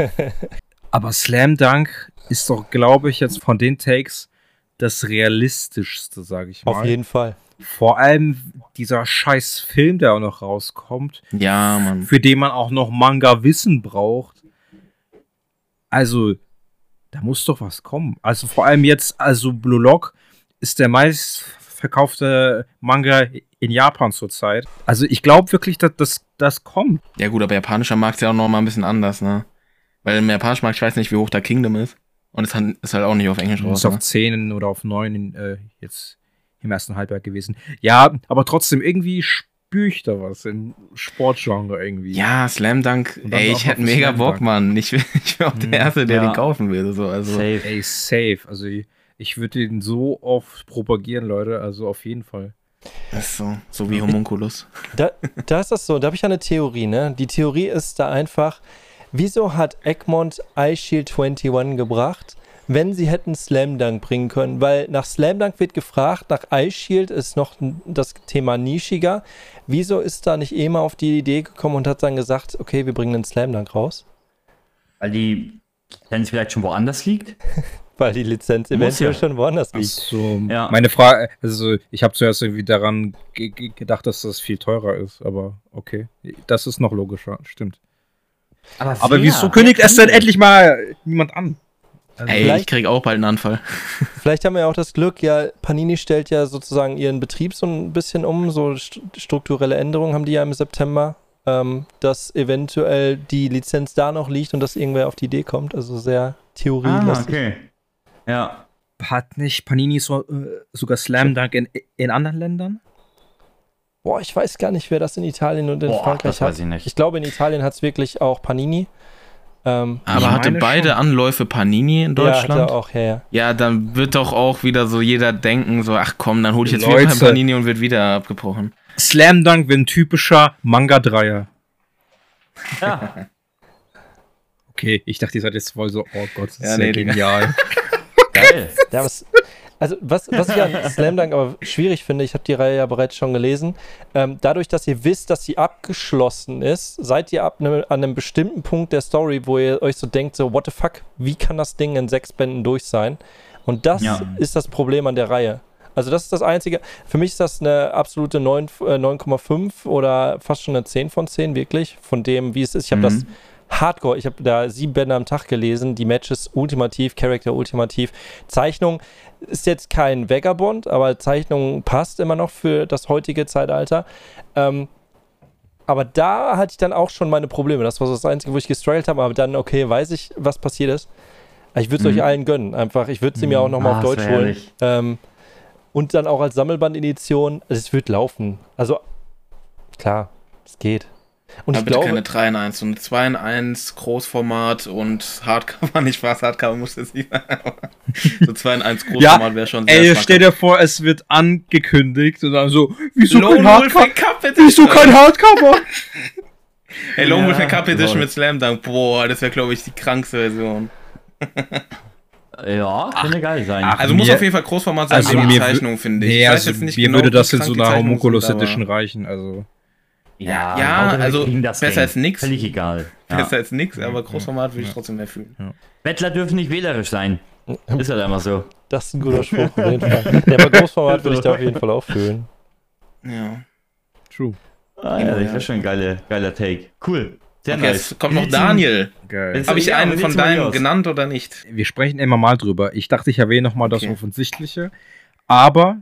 C: Aber Slam Dunk ist doch, glaube ich, jetzt von den Takes das realistischste, sage ich mal.
E: Auf jeden Fall.
C: Vor allem dieser scheiß Film, der auch noch rauskommt,
B: ja, Mann.
C: für den man auch noch Manga-Wissen braucht. Also, da muss doch was kommen. Also vor allem jetzt, also Blue Lock ist der meistverkaufte Manga in Japan zurzeit. Also ich glaube wirklich, dass das, das kommt.
B: Ja gut, aber japanischer Markt ist ja auch noch mal ein bisschen anders, ne? Weil im japanischen Markt, ich weiß nicht, wie hoch der Kingdom ist. Und es ist halt auch nicht auf Englisch raus.
C: ist auf
B: Ne?
C: 10 oder auf 9 äh, jetzt im ersten Halbjahr gewesen. Ja, aber trotzdem irgendwie spüre ich da was im Sportgenre irgendwie.
B: Ja, Slam Dunk, ey, ich hätte mega
C: Slam
B: Bock. Mann. Ich bin, ich bin auch der
C: Mhm.
B: Erste, der
A: Ja.
B: den kaufen würde. So. Also,
A: Safe.
C: Ey, safe. Also ich, würde den so oft propagieren, Leute. Also auf jeden Fall.
B: das ist so, so wie Homunculus.
E: Da, da ist das so, da habe ich ja eine Theorie, ne? Die Theorie ist da einfach, wieso hat Egmont iShield 21 gebracht, wenn sie hätten Slam Dunk bringen können? Weil nach Slam Dunk wird gefragt, nach iShield ist noch das Thema nischiger. Wieso ist da nicht EMA auf die Idee gekommen und hat dann gesagt, okay, wir bringen den Slam Dunk raus?
A: Weil die Lizenz vielleicht schon woanders liegt.
E: Weil die Lizenz
A: Muss
E: eventuell
A: ja.
E: schon woanders liegt.
C: So,
A: Ja.
C: meine Frage, also ich habe zuerst irgendwie daran ge ge gedacht, dass das viel teurer ist, aber okay. Das ist noch logischer, stimmt. Aber
A: wer?
C: wieso kündigt es denn endlich mal niemand an? Also,
B: Ey, ich krieg auch bald einen Anfall.
E: Vielleicht haben wir ja auch das Glück, ja, Panini stellt ja sozusagen ihren Betrieb so ein bisschen um, so st strukturelle Änderungen haben die ja im September, ähm, dass eventuell die Lizenz da noch liegt und dass irgendwer auf die Idee kommt. Also sehr
A: Ah,
E: theorielastig.
A: okay. Ja.
C: Hat nicht Panini so, äh, sogar Slam Dunk in, in anderen Ländern?
E: Boah, ich weiß gar nicht, wer das in Italien und in
A: Boah,
E: Frankreich
A: das
E: hat.
A: weiß ich nicht.
E: Ich glaube, in Italien hat es wirklich auch Panini. Ähm,
B: Aber hatte beide
C: schon.
B: Anläufe Panini in
E: ja,
B: Deutschland?
E: er auch, ja, ja.
B: Ja, dann wird doch auch wieder so jeder denken, so, ach komm, dann hole ich jetzt wieder
C: Leute.
B: ein Panini und wird wieder abgebrochen.
C: Slam Dunk wäre ein typischer Manga-Dreier.
A: Ja.
C: Okay, ich dachte, ihr seid jetzt voll so, oh Gott, das ist
B: Ja,
C: ja,
B: nee,
C: genial.
A: Geil.
E: Ja, was, also was, was ich an Slam Dunk aber schwierig finde, ich habe die Reihe ja bereits schon gelesen, ähm, dadurch, dass ihr wisst, dass sie abgeschlossen ist, seid ihr ab ne, an einem bestimmten Punkt der Story, wo ihr euch so denkt, so what the fuck, wie kann das Ding in sechs Bänden durch sein? Und das
A: Ja.
E: ist das Problem an der Reihe. Also das ist das Einzige, für mich ist das eine absolute 9, äh, 9,5 oder fast schon eine 10 von 10, wirklich, von dem, wie es ist. Ich habe
B: Mhm.
E: das Hardcore, ich habe da sieben Bände am Tag gelesen, die Matches ultimativ, Charakter ultimativ. Zeichnung ist jetzt kein Vagabond, aber Zeichnung passt immer noch für das heutige Zeitalter. Ähm, aber da hatte ich dann auch schon meine Probleme. Das war so das Einzige, wo ich gestruggelt habe, aber dann, okay, weiß ich, was passiert ist. Ich würde es
A: Mhm.
E: euch allen gönnen, einfach. Ich würde sie mir auch nochmal
A: Ah,
E: auf
A: das
E: Deutsch holen. Ähm, und dann auch als Sammelband-Edition. Also es wird laufen. Also, klar, es geht. Und ich
B: bitte
E: glaube,
B: keine 3 in 1, so eine 2 in 1, Großformat und Hardcover, nicht Spaß, Hardcover muss jetzt nicht sein, aber so 2 in 1 Großformat wäre schon sehr
C: Ey,
B: schmackhaft.
C: stell dir vor, es wird angekündigt und dann so, wieso
B: Lone
C: kein
B: Wolf
C: Hardcover?
B: in Cup Edition.
C: Wieso kein Hardcover?
B: Hey, Lone Wolf
A: Ja,
B: Cup Edition mit Slam Dunk. Boah, das wäre, glaube ich, die krankste Version.
A: Ja, könnte geil sein.
C: ach,
B: Also muss
C: mir-
B: auf jeden Fall Großformat sein,
C: Also
B: die Zeichnung, finde ich.
C: Nee, also
B: jetzt nicht
C: mir
B: genau,
C: würde das in so einer
B: Zeichnungen
C: Homunculus Edition reichen, also.
A: Ja,
B: ja, also
A: das
B: besser
A: Ding.
B: als nix.
A: Völlig egal. Ja.
B: Besser als nix, aber Großformat würde ich trotzdem mehr fühlen.
A: Bettler dürfen nicht wählerisch sein. Ist halt einfach so.
E: das ist ein guter Spruch auf jeden Fall. Ja, aber Großformat würde ich da auf jeden Fall auch fühlen.
B: Ja.
C: True.
A: Ah,
B: Ja,
A: das
B: ja.
A: wäre schon ein geiler, geiler Take. Cool. Sehr
B: Okay,
A: nice.
B: jetzt kommt noch Daniel.
C: Geil.
A: Jetzt-
B: Habe ich
A: Ja,
B: einen von
A: aus?
B: genannt oder nicht?
C: Wir sprechen immer mal drüber. Ich dachte, ich erwähne nochmal das
B: Okay.
C: Offensichtliche. Aber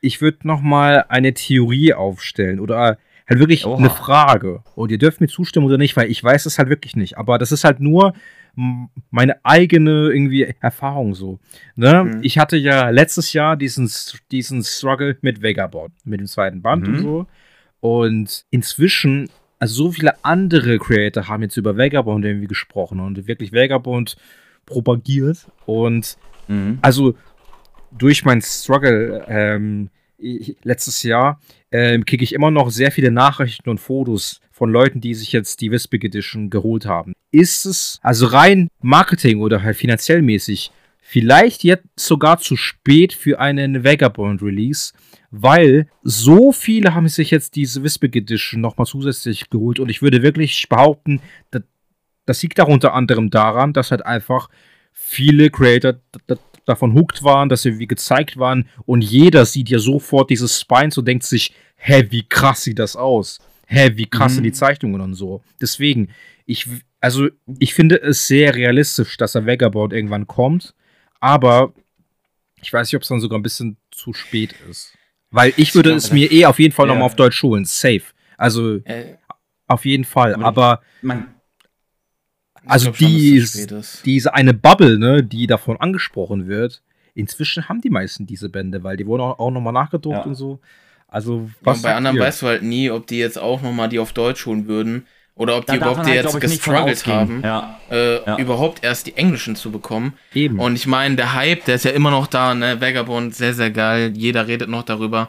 C: ich würde nochmal eine Theorie aufstellen oder halt wirklich
A: Oha.
C: eine Frage. Und ihr dürft mir zustimmen oder nicht, weil ich weiß es halt wirklich nicht. Aber das ist halt nur meine eigene irgendwie Erfahrung so. Ne?
B: Mhm.
C: Ich hatte ja letztes Jahr diesen, diesen Struggle mit Vagabond, mit dem zweiten Band
A: Mhm.
C: und so. Und inzwischen, also so viele andere Creator haben jetzt über Vagabond irgendwie gesprochen und wirklich Vagabond propagiert. Und
A: Mhm.
C: also durch meinen Struggle ähm, letztes Jahr ähm, kriege ich immer noch sehr viele Nachrichten und Fotos von Leuten, die sich jetzt die Wispig Edition geholt haben. Ist es also rein Marketing oder halt finanziell mäßig vielleicht jetzt sogar zu spät für einen Vagabond Release? weil so viele haben sich jetzt diese Wispig Edition nochmal zusätzlich geholt und ich würde wirklich behaupten, das liegt auch unter anderem daran, dass halt einfach viele Creator davon hooked waren, dass sie wie gezeigt waren und jeder sieht ja sofort dieses Spines und denkt sich, hä, wie krass sieht das aus? Hä, wie krass mhm. sind die Zeichnungen und so. Deswegen, ich, also ich finde es sehr realistisch, dass der Vagabond irgendwann kommt, aber ich weiß nicht, ob es dann sogar ein bisschen zu spät ist. Weil ich würde es mir eh auf jeden Fall ja. nochmal auf Deutsch holen. Safe. Also äh, auf jeden Fall. Aber, aber man, also die, schon, diese eine Bubble, ne, die davon angesprochen wird, inzwischen haben die meisten diese Bände, weil die wurden auch, auch nochmal nachgedruckt ja. und so. Also
B: was ja, bei anderen ihr? weißt du halt nie, ob die jetzt auch nochmal die auf Deutsch holen würden. Oder ob die überhaupt halt, jetzt gestruggelt haben, ja. Äh, ja. überhaupt erst die englischen zu bekommen. Eben. Und ich meine, der Hype, der ist ja immer noch da, ne? Vagabond, sehr, sehr geil. Jeder redet noch darüber.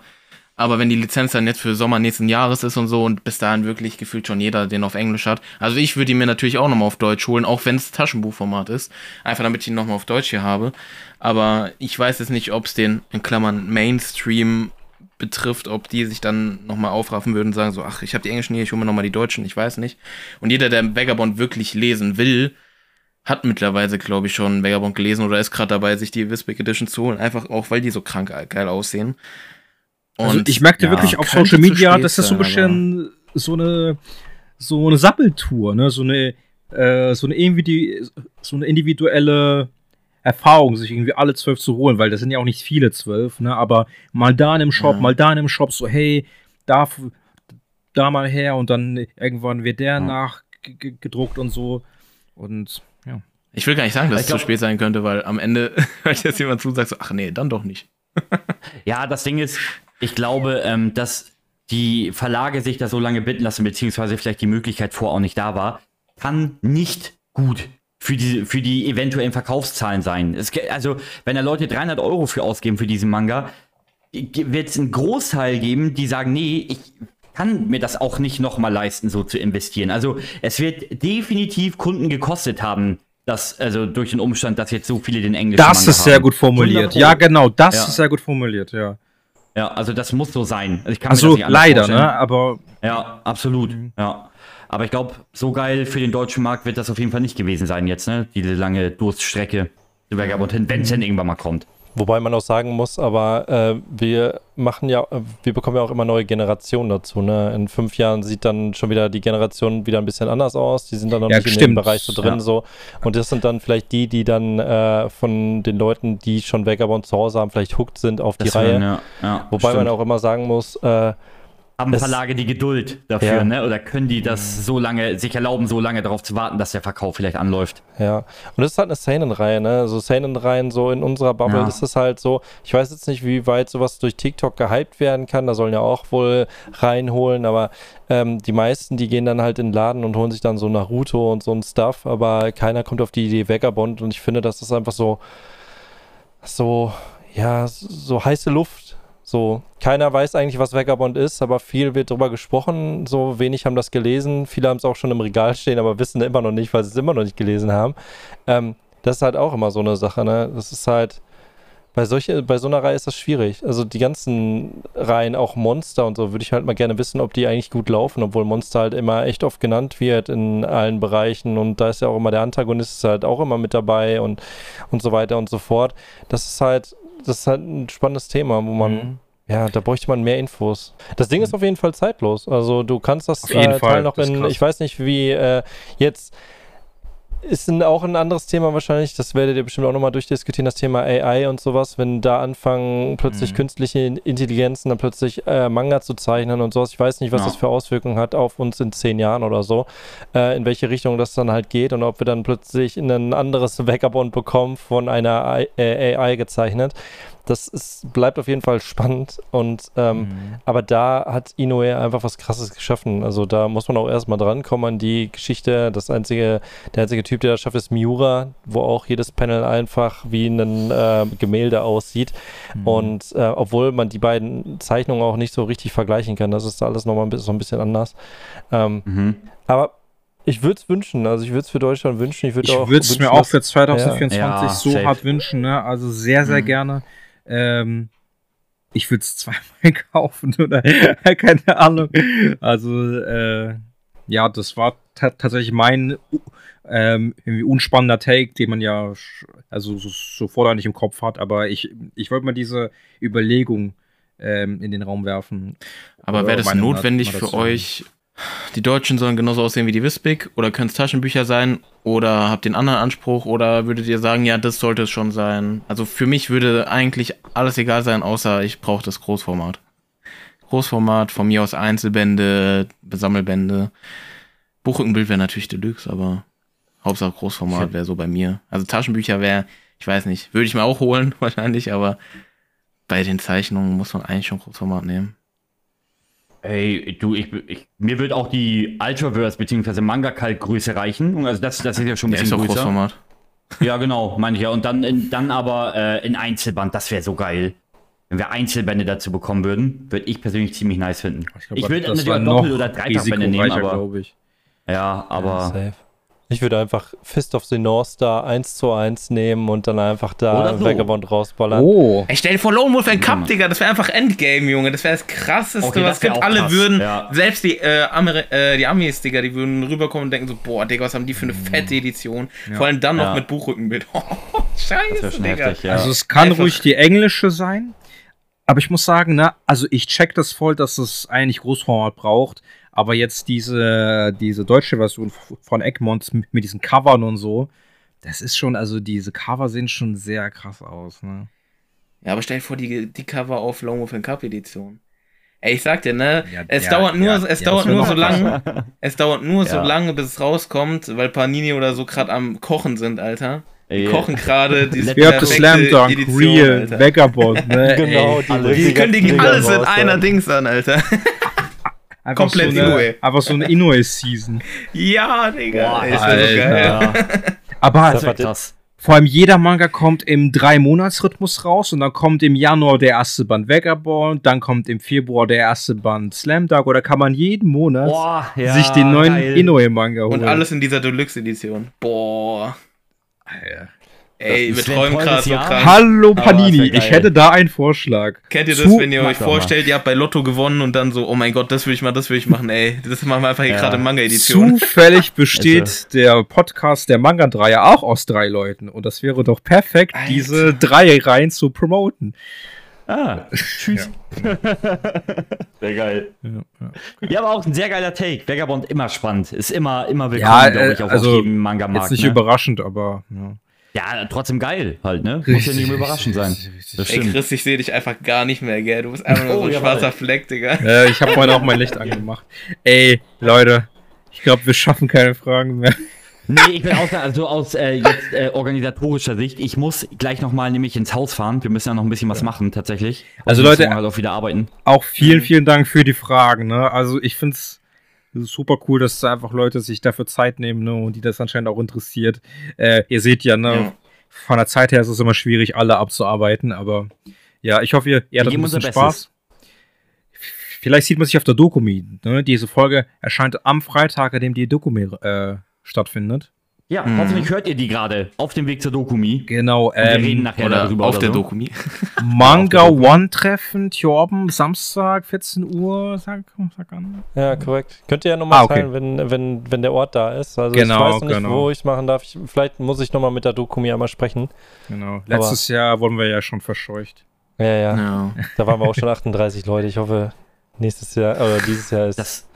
B: Aber wenn die Lizenz dann jetzt für Sommer nächsten Jahres ist und so und bis dahin wirklich gefühlt schon jeder den auf Englisch hat. Also ich würde ihn mir natürlich auch nochmal auf Deutsch holen, auch wenn es Taschenbuchformat ist. Einfach damit ich ihn nochmal auf Deutsch hier habe. Aber ich weiß jetzt nicht, ob es den, in Klammern, Mainstream betrifft, ob die sich dann nochmal aufraffen würden und sagen so, ach, ich habe die Englischen hier, ich hole mir nochmal die Deutschen, ich weiß nicht. Und jeder, der Vagabond wirklich lesen will, hat mittlerweile, glaube ich, schon Vagabond gelesen oder ist gerade dabei, sich die Wispig Edition zu holen, einfach auch, weil die so krank geil aussehen.
C: Also und, also ich merkte ja, wirklich auf Social Media, dass das so ein bisschen so eine so eine Sappeltour, ne, so eine äh, so eine, so eine individuelle Erfahrung, sich irgendwie alle zwölf zu holen, weil das sind ja auch nicht viele zwölf, ne? Aber mal da in einem Shop, ja. mal da in einem Shop, so, hey, da, da mal her und dann irgendwann wird der ja. nachgedruckt und so. Und ja.
B: Ich will gar nicht sagen, dass ich es glaub, zu spät sein könnte, weil am Ende hört jetzt jemand zu und sagt so, ach nee, dann doch nicht.
A: ja, das Ding ist, ich glaube, ähm, dass die Verlage sich da so lange bitten lassen, beziehungsweise vielleicht die Möglichkeit vor auch nicht da war, kann nicht gut für die, für die eventuellen Verkaufszahlen sein. Es, also, wenn da Leute 300 Euro für ausgeben für diesen Manga, wird es einen Großteil geben, die sagen, nee, ich kann mir das auch nicht nochmal leisten, so zu investieren. Also, es wird definitiv Kunden gekostet haben, dass, also durch den Umstand, dass jetzt so viele den englischen
C: Das Manga ist sehr gut formuliert. Ja, genau, das ja. ist sehr gut formuliert, ja.
A: Ja, also das muss so sein.
C: Also, also leider, ne? Aber.
A: Ja, absolut. Mhm. Ja. Aber ich glaube, so geil für den deutschen Markt wird das auf jeden Fall nicht gewesen sein jetzt, ne? Diese lange Durststrecke. Wenn es denn irgendwann mal kommt.
E: Wobei man auch sagen muss, aber äh, wir machen ja, wir bekommen ja auch immer neue Generationen dazu. Ne? In fünf Jahren sieht dann schon wieder die Generation wieder ein bisschen anders aus. Die sind dann noch ja, nicht stimmt. in dem Bereich so drin. Ja. So. Und das sind dann vielleicht die, die dann äh, von den Leuten, die schon Vagabond zu Hause haben, vielleicht hooked sind auf das die Reihe. Ja, Wobei stimmt. man auch immer sagen muss, äh,
A: haben das, Verlage die Geduld dafür, ja. ne? Oder können die das so lange, sich erlauben, so lange darauf zu warten, dass der Verkauf vielleicht anläuft?
E: Ja. Und das ist halt eine Seinen-Reihe, ne? So Seinen-Reihen, so in unserer Bubble, ja. das ist halt so, ich weiß jetzt nicht, wie weit sowas durch TikTok gehypt werden kann, da sollen ja auch wohl reinholen, aber ähm, die meisten, die gehen dann halt in den Laden und holen sich dann so Naruto und so ein Stuff, aber keiner kommt auf die Idee Vagabond und ich finde, das ist einfach so, so, ja, so heiße Luft so, keiner weiß eigentlich, was Vagabond ist, aber viel wird darüber gesprochen. So wenig haben das gelesen. Viele haben es auch schon im Regal stehen, aber wissen immer noch nicht, weil sie es immer noch nicht gelesen haben. Ähm, das ist halt auch immer so eine Sache, ne? Das ist halt, bei, solche, bei so einer Reihe ist das schwierig. Also die ganzen Reihen, auch Monster und so, würde ich halt mal gerne wissen, ob die eigentlich gut laufen, obwohl Monster halt immer echt oft genannt wird in allen Bereichen und da ist ja auch immer der Antagonist halt auch immer mit dabei und, und so weiter und so fort. Das ist halt, das ist halt ein spannendes Thema, wo man, mhm. ja, da bräuchte man mehr Infos. Das Ding ist auf jeden Fall zeitlos. Also du kannst das äh, Teil noch in, ich weiß nicht, wie äh, jetzt ist ein, auch ein anderes Thema wahrscheinlich, das werdet ihr bestimmt auch nochmal durchdiskutieren, das Thema AI und sowas, wenn da anfangen plötzlich mhm. künstliche Intelligenzen dann plötzlich äh, Manga zu zeichnen und sowas. Ich weiß nicht, was ja. das für Auswirkungen hat auf uns in zehn Jahren oder so, äh, in welche Richtung das dann halt geht und ob wir dann plötzlich in ein anderes Vagabond bekommen von einer AI, äh, AI gezeichnet das ist, bleibt auf jeden Fall spannend. Und ähm, mhm. aber da hat Inoue einfach was krasses geschaffen. Also da muss man auch erstmal drankommen an die Geschichte. Das einzige, der einzige Typ, der das schafft, ist Miura, wo auch jedes Panel einfach wie ein äh, Gemälde aussieht.
C: Mhm.
E: Und äh, obwohl man die beiden Zeichnungen auch nicht so richtig vergleichen kann, das ist alles nochmal ein bisschen, so ein bisschen anders. Ähm,
A: Mhm.
E: aber ich würde es wünschen, also ich würde es für Deutschland wünschen. Ich würde
C: Ich
E: auch
C: würde es mir auch für 2024
A: Ja. Ja,
C: so
A: safe.
C: hart wünschen, ne? Also sehr, sehr
A: Mhm.
C: gerne. Ähm, ich würde es zweimal kaufen oder keine Ahnung. Also, äh, ja, das war ta tatsächlich mein ähm, irgendwie unspannender Take, den man ja also so, sofort eigentlich im Kopf hat. Aber ich, ich wollte mal diese Überlegung ähm, in den Raum werfen.
B: Aber wäre das
C: hat
B: notwendig
C: man
B: für euch? Die Deutschen sollen genauso aussehen wie die Wispig oder können es Taschenbücher sein oder habt einen anderen Anspruch oder würdet ihr sagen, ja, das sollte es schon sein? Also für mich würde eigentlich alles egal sein, außer ich brauche das Großformat. Großformat, von mir aus Einzelbände, Sammelbände. Buchrückenbild wäre natürlich Deluxe, aber Hauptsache Großformat wäre so bei mir. Also Taschenbücher wäre, ich weiß nicht, würde ich mir auch holen wahrscheinlich, aber bei den Zeichnungen muss man eigentlich schon Großformat nehmen.
A: Ey, du, ich, ich, mir wird auch die Ultraverse bzw. Manga-Kaltgröße reichen. Also das, das ist ja schon ein
B: Der ist
A: bisschen
B: doch
A: größer.
B: Großformat.
A: Ja, genau, meine ich ja. Und dann, in, dann aber äh, in Einzelband, das wäre so geil. Wenn wir Einzelbände dazu bekommen würden, würde ich persönlich ziemlich nice finden. Ich, würde natürlich auch Doppel- oder Dreifachbände nehmen, aber.
C: glaube ich.
A: Ja,
E: Ja,
A: aber.
E: safe. Ich würde einfach Fist of the North Star 1 zu 1 nehmen und dann einfach da
A: so.
E: Vagabond rausballern.
C: Oh.
B: Ey, stell dir vor, Lone Wolf ein Cup. Digga, das wäre einfach Endgame, Junge. Das wäre das krasseste,
A: Okay,
B: was gibt. Alle
A: krass,
B: würden,
A: ja.
B: selbst die, äh, Ameri äh, die Amis, Digga, die würden rüberkommen und denken so, boah, Digga, was haben die für
A: Mhm.
B: eine fette Edition. Vor allem dann noch
A: Ja.
B: mit Buchrückenbild. Oh, scheiße, Digga.
A: heftig, ja.
C: Also es kann
B: Einfach-
C: ruhig die englische sein, aber ich muss sagen, ne, also ich check das voll, dass es eigentlich Großformat braucht, aber jetzt diese, diese deutsche Version von Egmont mit, diesen Covern und so, das ist schon, also diese Cover sehen schon sehr krass aus, ne?
B: Ja, aber stell dir vor, die, die Cover auf Lone Wolf Cup Edition. Ey, ich sag dir, ne,
C: Ja,
B: es
C: ja,
B: dauert nur,
C: ja,
B: es
C: ja,
B: dauert nur so lange, es dauert nur so lange, bis es rauskommt, weil Panini oder so gerade am Kochen sind, Alter. Die
A: Ey,
B: kochen gerade die
C: das Slam
B: perfekte
C: Dunk,
B: Edition,
C: Real,
B: Alter.
C: Vagabond, ne?
E: Genau,
C: ey.
E: die
B: Die
E: ganzen
B: kündigen alles in
E: raus,
B: einer. Dings an, Alter.
C: Einfach
B: komplett
C: so eine,
B: Inoue.
C: Einfach so eine Inoue-Season.
B: Ja, Digga.
A: Boah,
B: das wär so geil.
C: Aber
A: das wäre
E: war-
A: krass.
C: Vor allem jeder Manga kommt im Drei-Monats-Rhythmus raus und dann kommt im Januar der erste Band Vagabond, dann kommt im Februar der erste Band Slam Dunk oder kann man jeden Monat
A: Boah, ja,
C: sich den neuen. Inoue-Manga holen.
B: Und alles in dieser Deluxe-Edition. Boah.
C: Alter.
B: Ey, wir träumen gerade so krank.
C: Hallo Panini, ich hätte da einen Vorschlag.
B: Kennt ihr das,
C: Zu-
B: wenn ihr euch
A: mal.
B: vorstellt, ihr habt bei Lotto gewonnen und dann so, oh mein Gott, das will ich mal, das will ich machen, ey. Das machen wir einfach hier
A: Ja.
B: gerade Manga-Edition.
C: Zufällig besteht der Podcast der Manga-Dreier auch aus drei Leuten und das wäre doch perfekt,
B: Alter.
C: diese drei Reihen zu promoten.
A: Ah, tschüss. Sehr geil.
C: Ja, ja.
A: Ja, aber auch ein sehr geiler Take. Vagabond immer spannend. Ist immer, immer willkommen,
C: Ja,
A: glaube
C: äh,
A: ich, auch
C: also,
A: auf jedem Manga-Markt.
C: Jetzt nicht
A: ne?
C: überraschend, aber ja.
A: Ja, trotzdem geil halt, ne? Muss ja nicht immer überraschend sein. Das
B: Ey,
A: stimmt.
B: Chris, ich sehe dich einfach gar nicht mehr, gell? Du bist einfach nur
A: Oh,
B: so ein
A: jawohl.
B: schwarzer Fleck, Digga.
C: Ja, ich habe vorhin auch mein Licht angemacht. Ey, Leute, ich glaube, wir schaffen keine Fragen mehr.
A: Nee, ich will auch also aus äh, jetzt äh, organisatorischer Sicht, ich muss gleich nochmal nämlich ins Haus fahren. Wir müssen ja noch ein bisschen was machen, tatsächlich.
C: Also,
A: Und
C: Leute-
A: müssen halt auch wieder arbeiten.
C: Auch vielen, vielen Dank für die Fragen. Ne? Also ich finde es super cool, dass da einfach Leute sich dafür Zeit nehmen ne? und die das anscheinend auch interessiert. Äh, ihr seht ja, ne,
B: Ja.
C: von der Zeit her ist es immer schwierig, alle abzuarbeiten, aber ja, ich hoffe, ihr, ihr hattet ein bisschen Spaß. Vielleicht sieht man sich auf der Dokumi. Ne? Diese Folge erscheint am Freitag, an dem die Dokumi äh, stattfindet.
A: Ja,
B: Mhm.
A: hoffentlich hört ihr die gerade auf dem Weg zur Dokumi.
C: Genau.
A: Und wir reden
C: Ähm,
A: nachher
B: Oder
A: darüber
B: auf
A: oder
B: der
A: so.
B: Dokumi.
C: Manga One-Treffen, Tjorben, Samstag, 14 Uhr, sag, sag an.
E: Ja, korrekt. Könnt ihr ja nochmal
C: Ah, okay.
E: teilen, wenn, wenn, wenn der Ort da ist. Also
C: Genau,
E: ich weiß noch nicht,
C: genau.
E: wo ich es machen darf. Ich, vielleicht muss ich nochmal mit der Dokumi einmal sprechen.
C: Genau. Letztes Jahr wurden wir ja schon verscheucht.
E: Ja, ja,
B: Ja.
E: Da waren wir auch schon 38 Leute. Ich hoffe, nächstes Jahr oder dieses Jahr ist.
A: Das,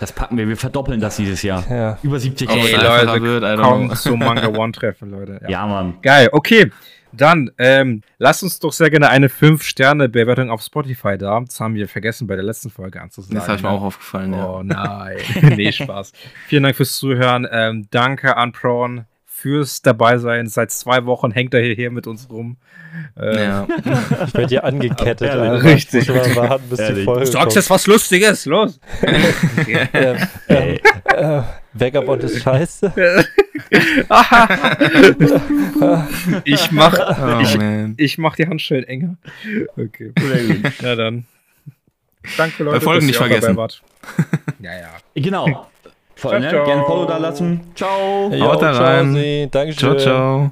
A: das packen wir. Wir verdoppeln das dieses Jahr.
E: ja.
A: Über 70
B: Ey,
C: Ey,
A: Leute.
B: wird, know.
C: zum Manga One-Treffen, Leute. Ja.
A: Ja, Mann.
C: Geil, okay. Dann, ähm, lasst uns doch sehr gerne eine 5-Sterne-Bewertung auf Spotify da. Das haben wir vergessen bei der letzten Folge anzusagen.
B: Das habe ich mir
C: ne?
B: auch aufgefallen, ja.
C: Oh nein. nee, Spaß. Vielen Dank fürs Zuhören. Ähm, danke an Prawn fürs Dabeisein. Seit zwei Wochen hängt er hierher mit uns rum. Äh,
B: Ja.
E: Ich werde hier angekettet. Alter.
C: richtig.
E: Ich muss mal warten, bis die
A: Ehrlich.
E: Folge
C: Sagst jetzt was Lustiges, los.
E: Ähm, ähm, äh, Vagabond ist scheiße.
C: Ich mach,
B: Oh,
C: ich, ich mach die Handschellen enger. Okay. Ja, dann. Danke, Leute.
B: Bei Folgen nicht vergessen.
C: Ja, ja.
A: Genau. Voll, ne?
C: Ciao, ciao.
A: Gerne ein Follow da lassen. Ciao.
B: Haut da
E: ciao,
B: rein. Ciao, ciao.